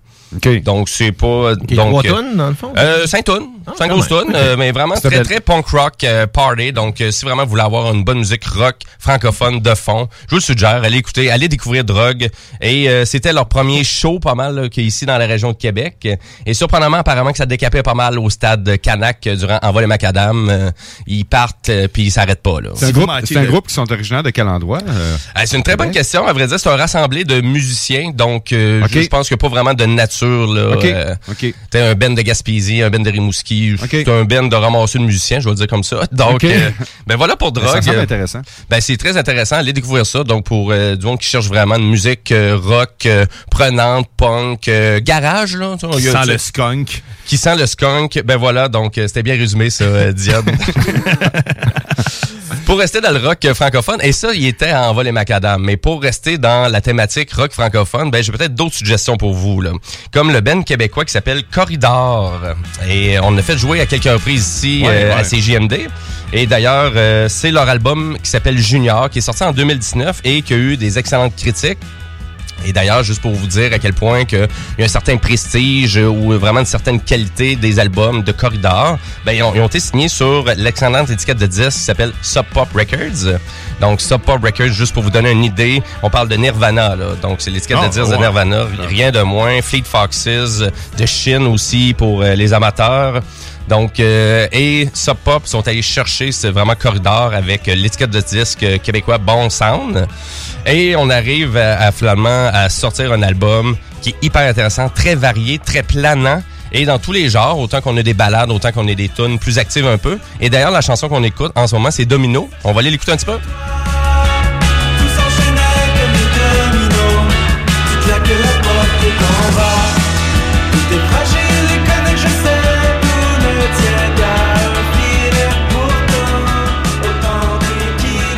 Donc c'est pas Il y a donc trois tonnes, dans le fond? euh, 5 tonnes, 5 quand grosses même. tonnes, euh, mais vraiment [laughs] C'est très belle. très punk rock euh, party. Donc euh, si vraiment vous voulez avoir une bonne musique rock francophone de fond, je vous le suggère, allez écouter, allez découvrir Drogue. Et euh, c'était leur premier show pas mal là, qui est ici dans la région de Québec. Et surprenamment, apparemment que ça décapait pas mal au stade Canac euh, durant Envol et Macadam. Euh, ils partent euh, puis ils s'arrêtent pas là. C'est un, groupe, c'est un groupe qui sont originaires de quel endroit? euh? Ah, c'est une très bonne question. À vrai dire, c'est un rassemblé de musiciens. Donc, euh, je pense a pas vraiment de nature. Là, Ok. Euh, un ben de Gaspésie, un ben de Rimouski. C'est un ben de ramasseux de musiciens, je vais le dire comme ça. [laughs] Donc, euh, ben voilà pour Ben, Drogue. ça semble Euh, intéressant. Ben, c'est très intéressant. Allez découvrir ça. Donc, pour euh, du monde qui cherche vraiment une musique euh, rock, prenante, punk, garage, là. Qui sent le skunk. Qui sent le skunk. Ben voilà, donc c'était bien résumé, ça, Diane. [laughs] pour rester dans le rock francophone, et ça, il était en vol et macadam, mais pour rester dans la thématique rock francophone, ben j'ai peut-être d'autres suggestions pour vous, là. Comme le band québécois qui s'appelle Corridor. Et on a fait jouer à quelques reprises ici Ouais, euh, ouais. à CJMD. Et d'ailleurs, euh, c'est leur album qui s'appelle Junior, qui est sorti en 2019 et qui a eu des excellentes critiques. Et d'ailleurs, juste pour vous dire à quel point que il y a un certain prestige ou vraiment une certaine qualité des albums de Corridor, ben, ils, ont, ils ont été signés sur l'excellente étiquette de disques qui s'appelle Sub Pop Records. Donc, Sub Pop Records, juste pour vous donner une idée, on parle de Nirvana. Là. Donc, c'est l'étiquette Ah, de disques de ouais. Nirvana, rien de moins. Fleet Foxes, de Chine aussi pour euh, les amateurs. Donc, euh, et Sub Pop sont allés chercher, c'est vraiment corridor avec euh, l'étiquette de disque euh, québécois Bon Sound. Et on arrive à, finalement à sortir un album qui est hyper intéressant, très varié, très planant. Et dans tous les genres, autant qu'on a des balades, autant qu'on a des tunes plus actives un peu. Et d'ailleurs, la chanson qu'on écoute en ce moment, c'est Domino. On va aller l'écouter un petit peu.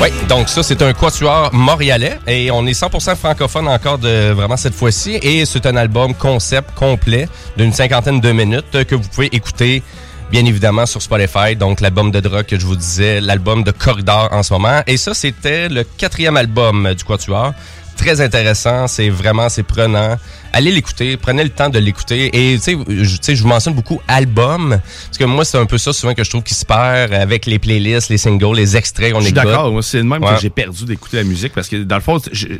Oui, donc ça, c'est un quatuor montréalais et on est 100% francophone encore de vraiment cette fois-ci. Et c'est un album concept complet d'une cinquantaine de minutes que vous pouvez écouter bien évidemment sur Spotify. Donc l'album de drogue que je vous disais, l'album de Corridor en ce moment. Et ça, c'était le quatrième album du quatuor. Très intéressant, c'est vraiment, c'est prenant. Allez l'écouter, prenez le temps de l'écouter. Et tu sais, je- tu sais, je vous mentionne beaucoup album, parce que moi, c'est un peu ça souvent que je trouve qui se perd avec les playlists, les singles, les extraits qu'on Je suis d'accord. Moi, c'est de même Ouais. que j'ai perdu d'écouter la musique parce que, dans le fond,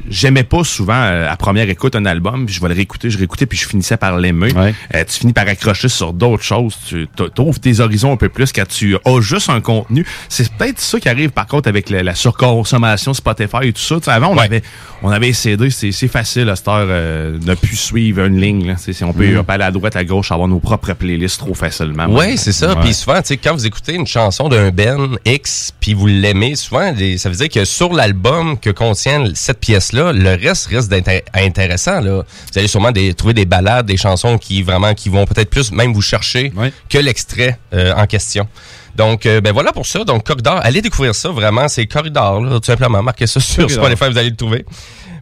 j'aimais pas souvent euh, à première écoute un album, puis je vais le réécouter, je réécoutais, puis je finissais par l'aimer. Euh, tu finis par accrocher sur d'autres choses. Tu trouves tes horizons un peu plus quand tu as juste un contenu. C'est peut-être ça qui arrive, par contre, avec la, la surconsommation Spotify et tout ça. Tu sais, avant, on avait on avait CD, c'est c'est facile à cette heure euh, de plus suivre une ligne. Là. C'est- On peut, Mm. aller à droite, à gauche, avoir nos propres playlists trop facilement. Ouais, c'est ça. Puis souvent, quand vous écoutez une chanson d'un Ben X, puis vous l'aimez, souvent, les- ça veut dire que sur l'album que contient cette pièce-là, le reste reste d'être intéressant. Là. Vous allez sûrement des- trouver des balades, des chansons qui vraiment qui vont peut-être plus même vous chercher que l'extrait euh, en question. Donc, euh, ben voilà pour ça. Donc, Corridor, allez découvrir ça. Vraiment, c'est Corridor, là, tout simplement. Marquez ça sur Corridor. Spotify, vous allez le trouver.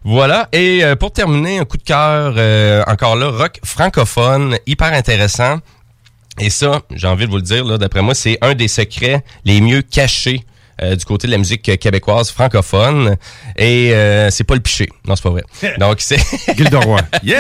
Voilà. Et euh, pour terminer, un coup de cœur, euh, encore là, rock francophone, hyper intéressant. Et ça, j'ai envie de vous le dire, là, d'après moi, c'est un des secrets les mieux cachés euh, du côté de la musique québécoise francophone. Et euh, c'est pas le piché. Non, c'est pas vrai. [laughs] Donc, c'est... [laughs] Gilderoy. yes!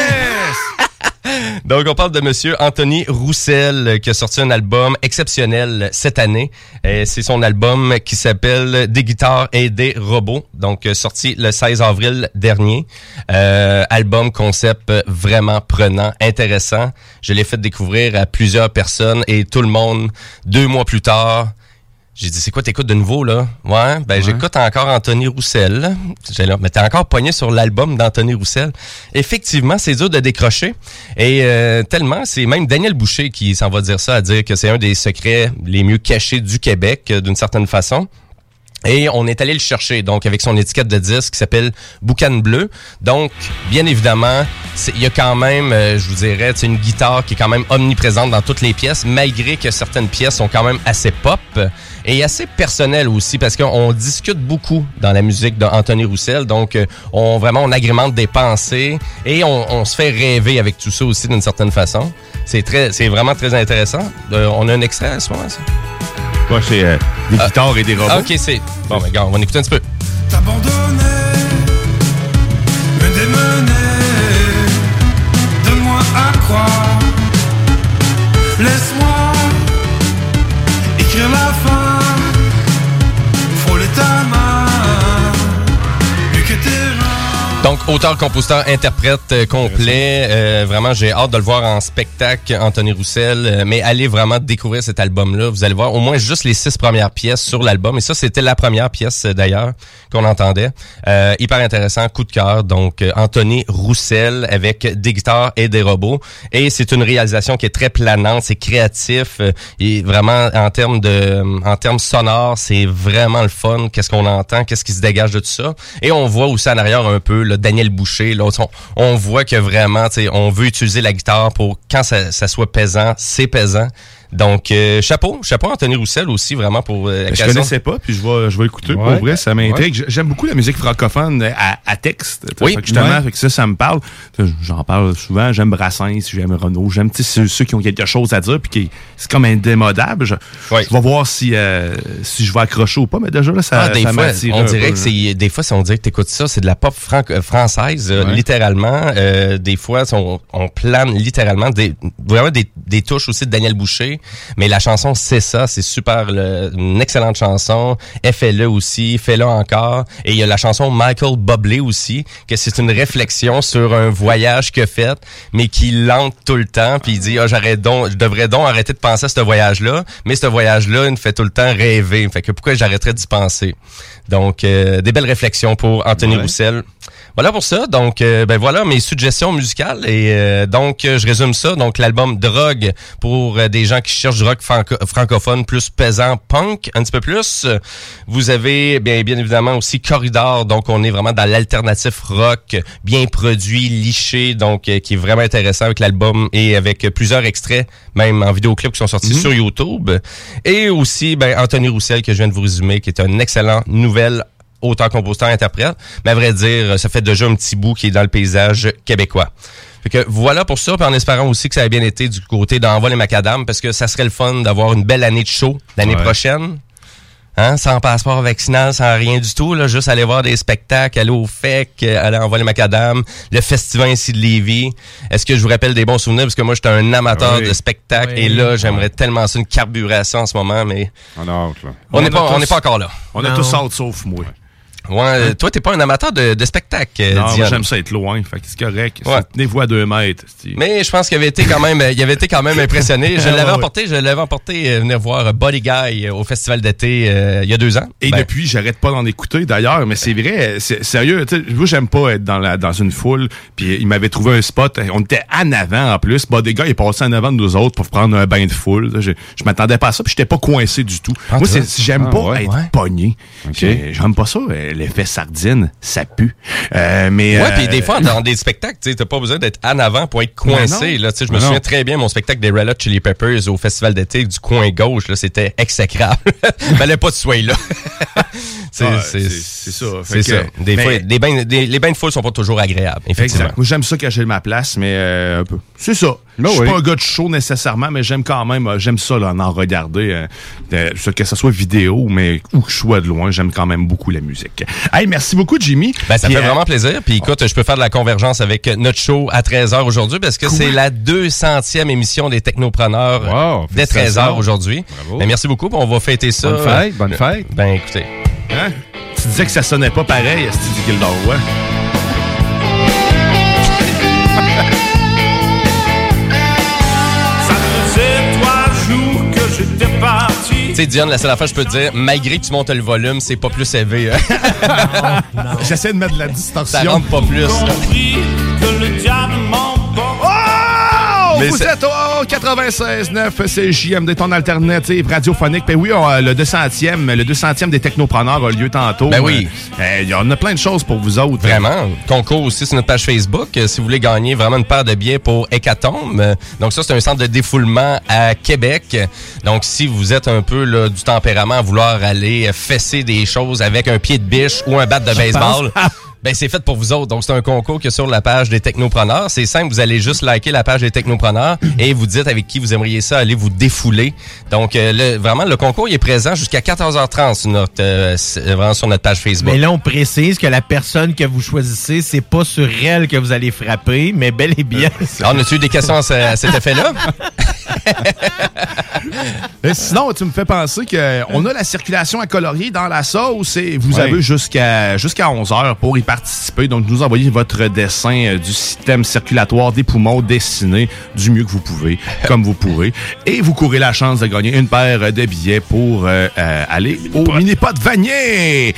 Donc, on parle de Monsieur Anthony Roussel euh, qui a sorti un album exceptionnel cette année. Euh, C'est son album qui s'appelle Des guitares et des robots. Donc, euh, sorti le 16 avril dernier. Euh, album concept vraiment prenant, intéressant. Je l'ai fait découvrir à plusieurs personnes et tout le monde, deux mois plus tard, j'ai dit, c'est quoi t'écoutes de nouveau, là? Ouais, ben j'écoute encore Anthony Roussel. Mais t'es encore pogné sur l'album d'Anthony Roussel. Effectivement, c'est dur de décrocher. Et euh, tellement, c'est même Daniel Boucher qui s'en va dire ça, à dire que c'est un des secrets les mieux cachés du Québec, euh, d'une certaine façon. Et on est allé le chercher, donc avec son étiquette de disque qui s'appelle Boucan Bleu. Donc, bien évidemment, il y a quand même, euh, je vous dirais, une guitare qui est quand même omniprésente dans toutes les pièces, malgré que certaines pièces sont quand même assez pop et assez personnelles aussi, parce qu'on discute beaucoup dans la musique d'Anthony Roussel. Donc, euh, on vraiment on agrémente des pensées et on, se fait rêver avec tout ça aussi d'une certaine façon. C'est très, c'est vraiment très intéressant. Euh, on a un extrait à ce moment, Ouais, c'est euh, des guitares et des robots. Ah, ok, c'est. Bon, ben, regarde, on va en écouter un petit peu. T'abandonner, me démener, donne-moi à croire. Donc, auteur, compositeur, interprète euh, complet. Euh, vraiment, j'ai hâte de le voir en spectacle, Anthony Roussel. Euh, mais allez vraiment découvrir cet album-là. Vous allez voir au moins juste les six premières pièces sur l'album. Et ça, c'était la première pièce, euh, d'ailleurs, qu'on entendait. Euh, hyper intéressant, coup de cœur. Donc, euh, Anthony Roussel avec des guitares et des robots. Et c'est une réalisation qui est très planante, c'est créatif. euh, et vraiment, en termes de, en termes sonores, c'est vraiment le fun. Qu'est-ce qu'on entend, qu'est-ce qui se dégage de tout ça? Et on voit aussi en arrière un peu là, Daniel Boucher. Là, on, voit que vraiment, on veut utiliser la guitare pour quand ça soit pesant, c'est pesant. Donc, euh, chapeau, chapeau à Anthony Roussel aussi, vraiment pour euh, Je l'occasion. connaissais pas, puis je vais, je vais écouter. Ouais. Pour vrai, ça m'intrigue. J'aime beaucoup la musique francophone euh, à, à texte. Oui. Fait que justement, Ouais. fait que ça, ça me parle. J'en parle souvent. J'aime Brassens, j'aime Renaud. J'aime tu sais, ceux, ceux qui ont quelque chose à dire, puis qui c'est comme indémodable. Je, je vais voir si, euh, si je vais accrocher ou pas, mais déjà là, ça, ah, des ça fois, on dirait peu, que c'est des fois, on dirait que t'écoutes ça, c'est de la pop fran- euh, française, euh, Ouais. littéralement. Euh, des fois, on, on plane littéralement des vraiment des, des touches aussi de Daniel Boucher, mais la chanson c'est ça, c'est super, le- une excellente chanson. Fais-le aussi, fais-le encore. Et il y a la chanson Michael Bublé aussi, que c'est une réflexion sur un voyage a fait, mais qui lente tout le temps. Puis il dit, ah, j'arrête donc, je devrais donc arrêter de penser à ce voyage-là, mais ce voyage-là, il me fait tout le temps rêver. Fait que pourquoi j'arrêterais d'y penser? Donc, euh, des belles réflexions pour Anthony Ouais. Roussel. Voilà pour ça. Donc, euh, ben voilà mes suggestions musicales. Et euh, donc, euh, je résume ça. Donc, l'album Drogue pour euh, des gens qui cherchent du rock franco- francophone plus pesant, punk, un petit peu plus. Vous avez bien, bien évidemment aussi Corridor. Donc, on est vraiment dans l'alternatif rock, bien produit, liché, donc qui est vraiment intéressant avec l'album et avec plusieurs extraits, même en vidéoclip qui sont sortis sur YouTube. Et aussi, ben, Anthony Roussel que je viens de vous résumer, qui est un excellent nouvel auteur, compositeur, interprète. Mais à vrai dire, ça fait déjà un petit bout qui est dans le paysage québécois. Fait que voilà pour ça, puis en espérant aussi que ça a bien été du côté d'Envol et Macadam, parce que ça serait le fun d'avoir une belle année de show l'année Ouais. prochaine. Hein, sans passeport vaccinal, sans rien du tout, là, juste aller voir des spectacles, aller au FEC, aller envoyer macadam, le festival ici de Lévis. Est-ce que je vous rappelle des bons souvenirs? Parce que moi, j'étais un amateur Oui. de spectacles Oui. et là, j'aimerais tellement ça, une carburation en ce moment, mais On a hâte, là. on n'est pas, tous- pas encore là. On Non. tous hâte, sauf moi. Ouais, euh, toi, t'es pas un amateur de, de spectacle, euh, Non, moi, j'aime ça être loin. Fait que c'est correct. Ouais. Tenez-vous à deux mètres. Mais je pense qu'il avait été quand même, il avait été quand même impressionné. [laughs] Je Ouais, l'avais ouais. emporté, je l'avais emporté euh, venir voir Body Guy euh, au festival d'été euh, il y a deux ans. Et Ben, depuis, j'arrête pas d'en écouter d'ailleurs, mais c'est vrai, c'est sérieux. Moi, j'aime pas être dans la dans une foule. Puis il m'avait trouvé un spot. On était en avant en plus. Gars, il est passé en avant de nous autres pour prendre un bain de foule. Je, je m'attendais pas à ça. Puis j'étais pas coincé du tout. Ah, Moi, j'aime Ah, pas ouais. être Ouais. pogné. J'ai- J'aime pas ça. L'effet sardine, ça pue. Euh, mais Ouais, euh, puis des fois, dans [laughs] des spectacles, tu t'as pas besoin d'être en avant pour être coincé. Là, tu je me souviens très bien, mon spectacle des Red Hot Chili Peppers au festival d'été du coin gauche, là, c'était exécrable. [laughs] Fallait pas de soyer là. [laughs] C'est Ah, c'est- ça. C'est ça. Des mais- fois, des bains- des- les bains de foule sont pas toujours agréables, effectivement. Exact. Moi, j'aime ça cacher ma place, mais euh, un peu. C'est ça. Ben je suis oui. pas un gars de show nécessairement, mais j'aime quand même, euh, j'aime ça, là, en, regarder, euh, que ce soit vidéo, mais où que je sois de loin, j'aime quand même beaucoup la musique. Hey, merci beaucoup, Jimmy. Ben, ça Puis, fait euh, vraiment plaisir. Puis écoute, je peux faire de la convergence avec notre show à 13h aujourd'hui parce que c'est la 200e émission des Technopreneurs dès 13h félicitations. aujourd'hui. Ben, merci beaucoup. On va fêter ça. Bonne fête, bonne fête. Ben écoutez. Hein? Tu disais que ça sonnait pas pareil, Stevie Gilderoy. Ça faisait trois [laughs] jours que j'étais parti. Tu sais, Diane, la seule affaire, je peux te dire, malgré que tu montes le volume, c'est pas plus élevé. hein. [laughs] J'essaie de mettre de la distorsion. Ça rentre pas plus. Mais Vous êtes au 96.9, c'est JMD, ton alternative radiophonique. Ben oui, on, euh, le 200e, le 200e des technopreneurs a lieu tantôt. Ben oui. Euh, Il y en a plein de choses pour vous autres. Vraiment. Concours aussi sur notre page Facebook. euh, si vous voulez gagner vraiment une paire de billets pour Hécatombe. Euh, Donc ça, c'est un centre de défoulement à Québec. Donc si vous êtes un peu là, du tempérament à vouloir aller fesser des choses avec un pied de biche ou un bat de baseball... Ben, c'est fait pour vous autres. Donc, c'est un concours que sur la page des technopreneurs. C'est simple, vous allez juste liker la page des technopreneurs [clears throat] et vous dites avec qui vous aimeriez ça aller vous défouler. Donc, euh, le- vraiment, le concours il est présent jusqu'à 14h30 sur notre, euh, vraiment sur notre page Facebook. Mais là, on précise que la personne que vous choisissez, c'est pas sur elle que vous allez frapper, mais bel et bien. Ah, on a-tu eu des questions à, ce- à cet effet-là? Mais [laughs] [laughs] sinon, tu me fais penser qu'on a la circulation à colorier dans la sauce et vous Ouais. avez jusqu'à jusqu'à 11 heures pour y participer. Donc, nous envoyez votre dessin euh, du système circulatoire des poumons dessiné du mieux que vous pouvez, [laughs] comme vous pourrez. Et vous courez la chance de gagner une paire de billets pour euh, euh, aller au mini-pot Vanier.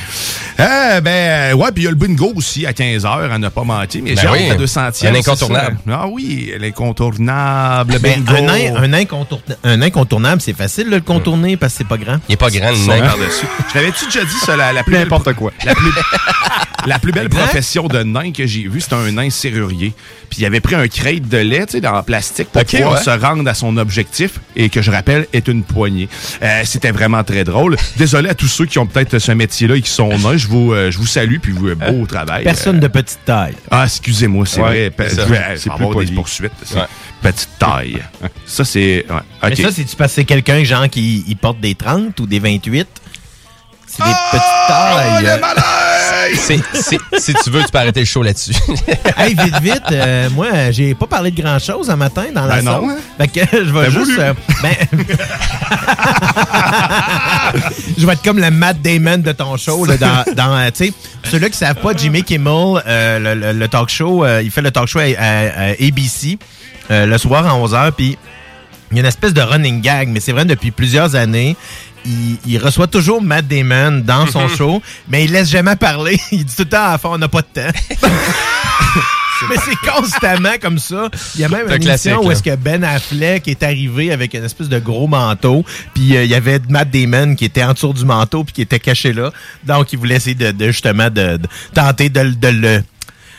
Euh, ben, ouais, puis il y a le bingo aussi à 15 heures à ne pas mentir. Mais Ben j'ai hâte oui, la 200e. un c'est incontournable. ça. Ah oui, l'incontournable Ben, bingo. un, in- un incontourna- un incontournable, c'est facile de le contourner parce que c'est pas grand. Il est pas grand, le par-dessus. [laughs] Je l'avais-tu déjà dit, ça, la, la plus N'importe quoi. La plus, [laughs] la plus belle profession de nain que j'ai vue, c'était un nain serrurier. Puis il avait pris un crate de lait, tu sais, dans plastique pour pouvoir ouais. se rendre à son objectif et que je rappelle est une poignée. Euh, c'était vraiment très drôle. Désolé à tous ceux qui ont peut-être ce métier-là et qui sont nains. Je vous, euh, je vous salue puis vous, euh, beau travail. Personne de petite taille. Ah, excusez-moi, c'est Ouais, vrai. C'est plus avoir des poursuites. Ouais. Petite taille. ça, c'est... ouais. Mais ça, c'est-tu parce que c'est quelqu'un, genre, qui il porte des 30 ou des 28? C'est des Oh, petites tailles. C'est- c'est- si tu veux, tu peux arrêter le show là-dessus. [laughs] hey, vite, vite, euh, moi, j'ai pas parlé de grand-chose un matin dans la Ben non, hein? Fait que [laughs] je vais juste... euh, ben... [laughs] je vais être comme le Matt Damon de ton show, là, dans, dans euh, tu sais, ceux-là qui savent pas, Jimmy Kimmel, euh, le, le- le talk show, euh, il fait le talk show à, à- à ABC euh, le soir à 11h, puis il y a une espèce de running gag, mais c'est vrai depuis plusieurs années. Il, il reçoit toujours Matt Damon dans son show, mais il laisse jamais parler. [laughs] Il dit tout le temps à la fin, on n'a pas de temps. [laughs] mais c'est constamment comme ça. Il y a même une émission où est-ce que Ben Affleck est arrivé avec une espèce de gros manteau, puis euh, il y avait Matt Damon qui était en dessous du manteau puis qui était caché là. Donc il voulait essayer de, de, justement de, de tenter de, le- de le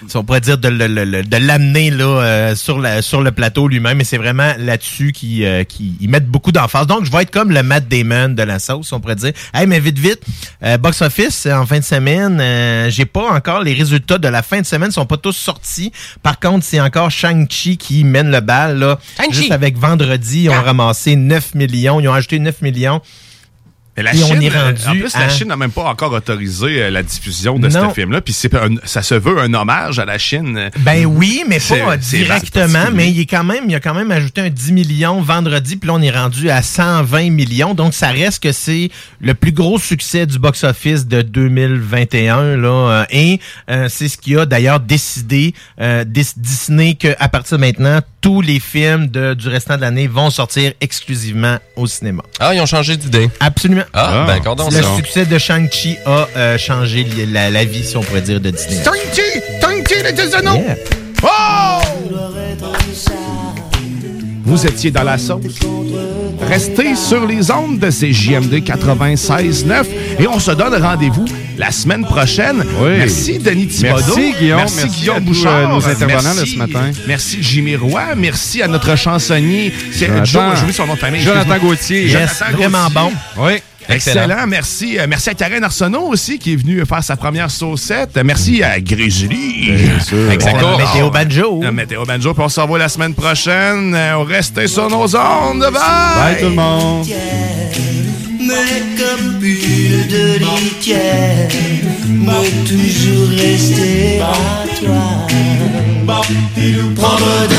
si on pourrait dire de, l'amener là euh, sur la sur le plateau lui-même et c'est vraiment là-dessus qui euh, mettent beaucoup d'emphase. Donc je vais être comme le Matt Damon de la sauce, on pourrait dire. Hey mais vite vite, euh, box office euh, en fin de semaine, euh, j'ai pas encore les résultats de la fin de semaine sont pas tous sortis. Par contre, c'est encore Shang-Chi qui mène le bal là. Juste avec vendredi, ils ont ramassé 9 millions, ils ont ajouté 9 millions. Mais la Et on Chine, est euh, rendu en plus, la Chine n'a même pas encore autorisé euh, la diffusion de Non. ce film-là. Puis ça se veut un hommage à la Chine. Ben oui, mais pas directement, mais il est quand même, il a quand même ajouté un 10 millions vendredi, puis là on est rendu à 120 millions, donc ça reste que c'est le plus gros succès du box-office de 2021 là, euh, et euh, c'est ce qui a d'ailleurs décidé euh, Dis- Disney que à partir de maintenant tous les films de- du restant de l'année vont sortir exclusivement au cinéma. Ah, ils ont changé d'idée. Absolument. Ah, ben, cordon Le ça. succès de Shang-Chi a euh, changé la, la vie, si on pourrait dire, de Disney. Shang-Chi! Shang-Chi, les! Yeah. Oh! Vous étiez dans la sauce. Restez sur les ondes de CJMD 96.9 et on se donne rendez-vous la semaine prochaine. Oui. Merci Denis Thibodeau. Merci, Guillaume. Merci, Merci Guillaume à tous, Bouchard. euh, nos intervenants de Merci- ce matin. Merci Jimmy Roy. Merci à notre chansonnier. C'est Jonathan. Joe, j'ai oublié son nom de famille. Jonathan. Gauthier. Yes, Jonathan vraiment Gauthier. bon. Oui. Excellent. Merci. Euh, merci à Karen Arsenault aussi qui est venue faire sa première saucette. Euh, Merci à Grizzly. Bien sûr. Exactement. Météo Banjo. Euh, Météo Banjo. Puis on se revoit la semaine prochaine. Euh, on reste sur nos ondes. Bye. Bye tout le monde. Mais comme bulle de litière, toujours rester à toi. Prendre de...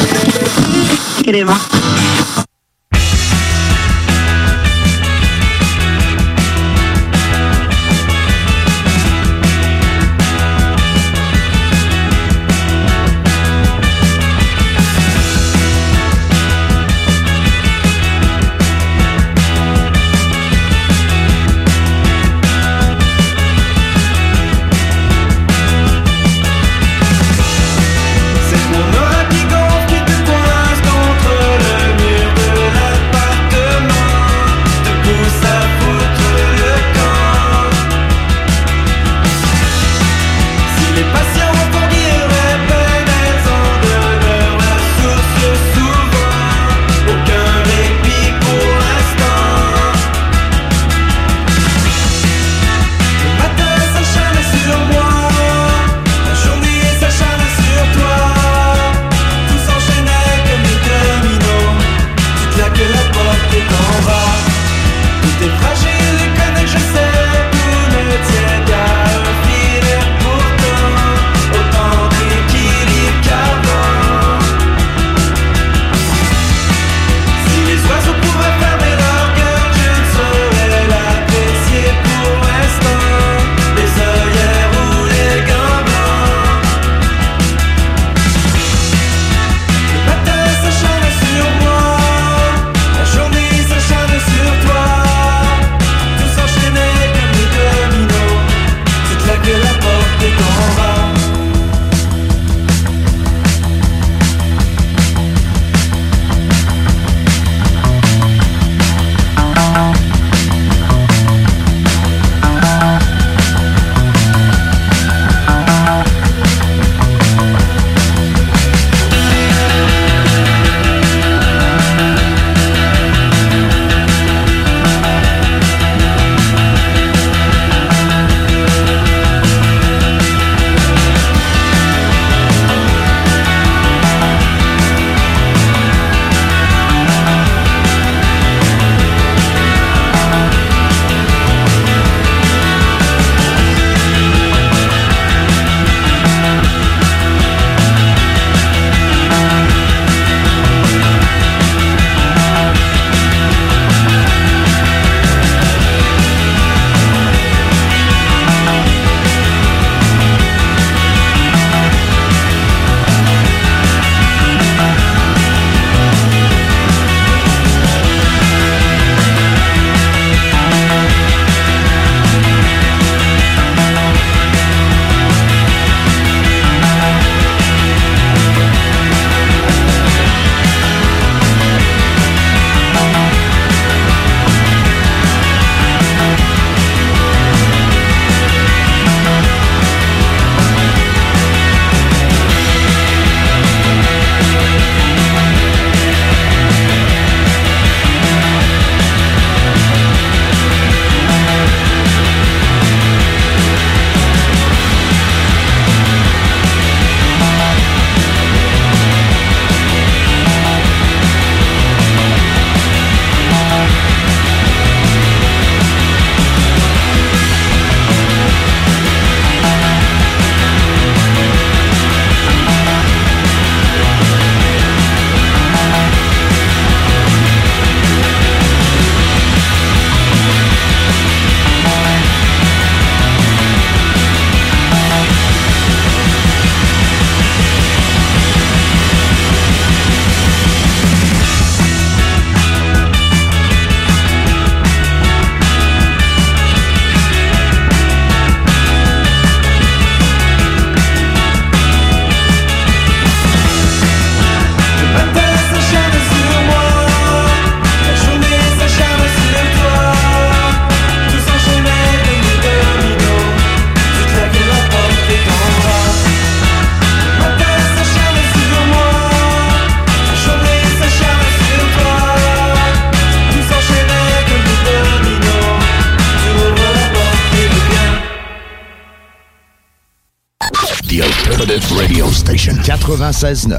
96.9.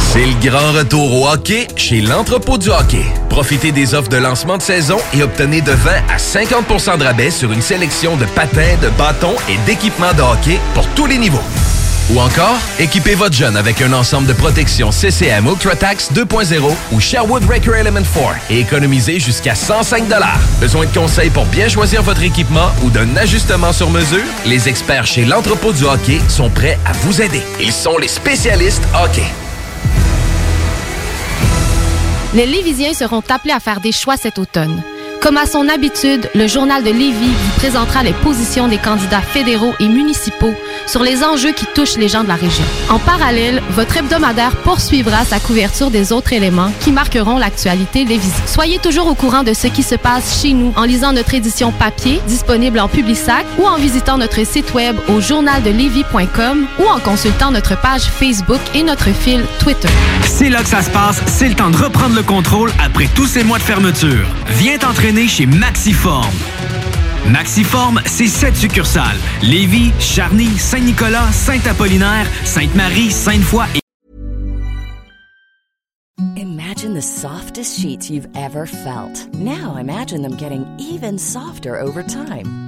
C'est le grand retour au hockey chez l'entrepôt du hockey. Profitez des offres de lancement de saison et obtenez de 20 à 50% de rabais sur une sélection de patins, de bâtons et d'équipements de hockey pour tous les niveaux. Ou encore, équipez votre jeune avec un ensemble de protection CCM UltraTax 2.0 ou Sherwood Record Element 4 et économisez jusqu'à 105 Besoin de conseils pour bien choisir votre équipement ou d'un ajustement sur mesure? Les experts chez l'entrepôt du hockey sont prêts à vous aider. Ils sont les spécialistes hockey. Les Lévisiens seront appelés à faire des choix cet automne. Comme à son habitude, le journal de Lévis vous présentera les positions des candidats fédéraux et municipaux sur les enjeux qui touchent les gens de la région. En parallèle, votre hebdomadaire poursuivra sa couverture des autres éléments qui marqueront l'actualité lévisienne. Soyez toujours au courant de ce qui se passe chez nous en lisant notre édition papier disponible en Publisac ou en visitant notre site web au journaldelevis.com ou en consultant notre page Facebook et notre fil Twitter. C'est là que ça se passe, c'est le temps de reprendre le contrôle après tous ces mois de fermeture. Viens chez Maxiform. Maxiform, c'est sept succursales. Lévis, Charny, Saint-Nicolas, Saint-Apollinaire, Sainte-Marie, Sainte-Foy et... Imagine the softest sheets you've ever felt. Now imagine them getting even softer over time.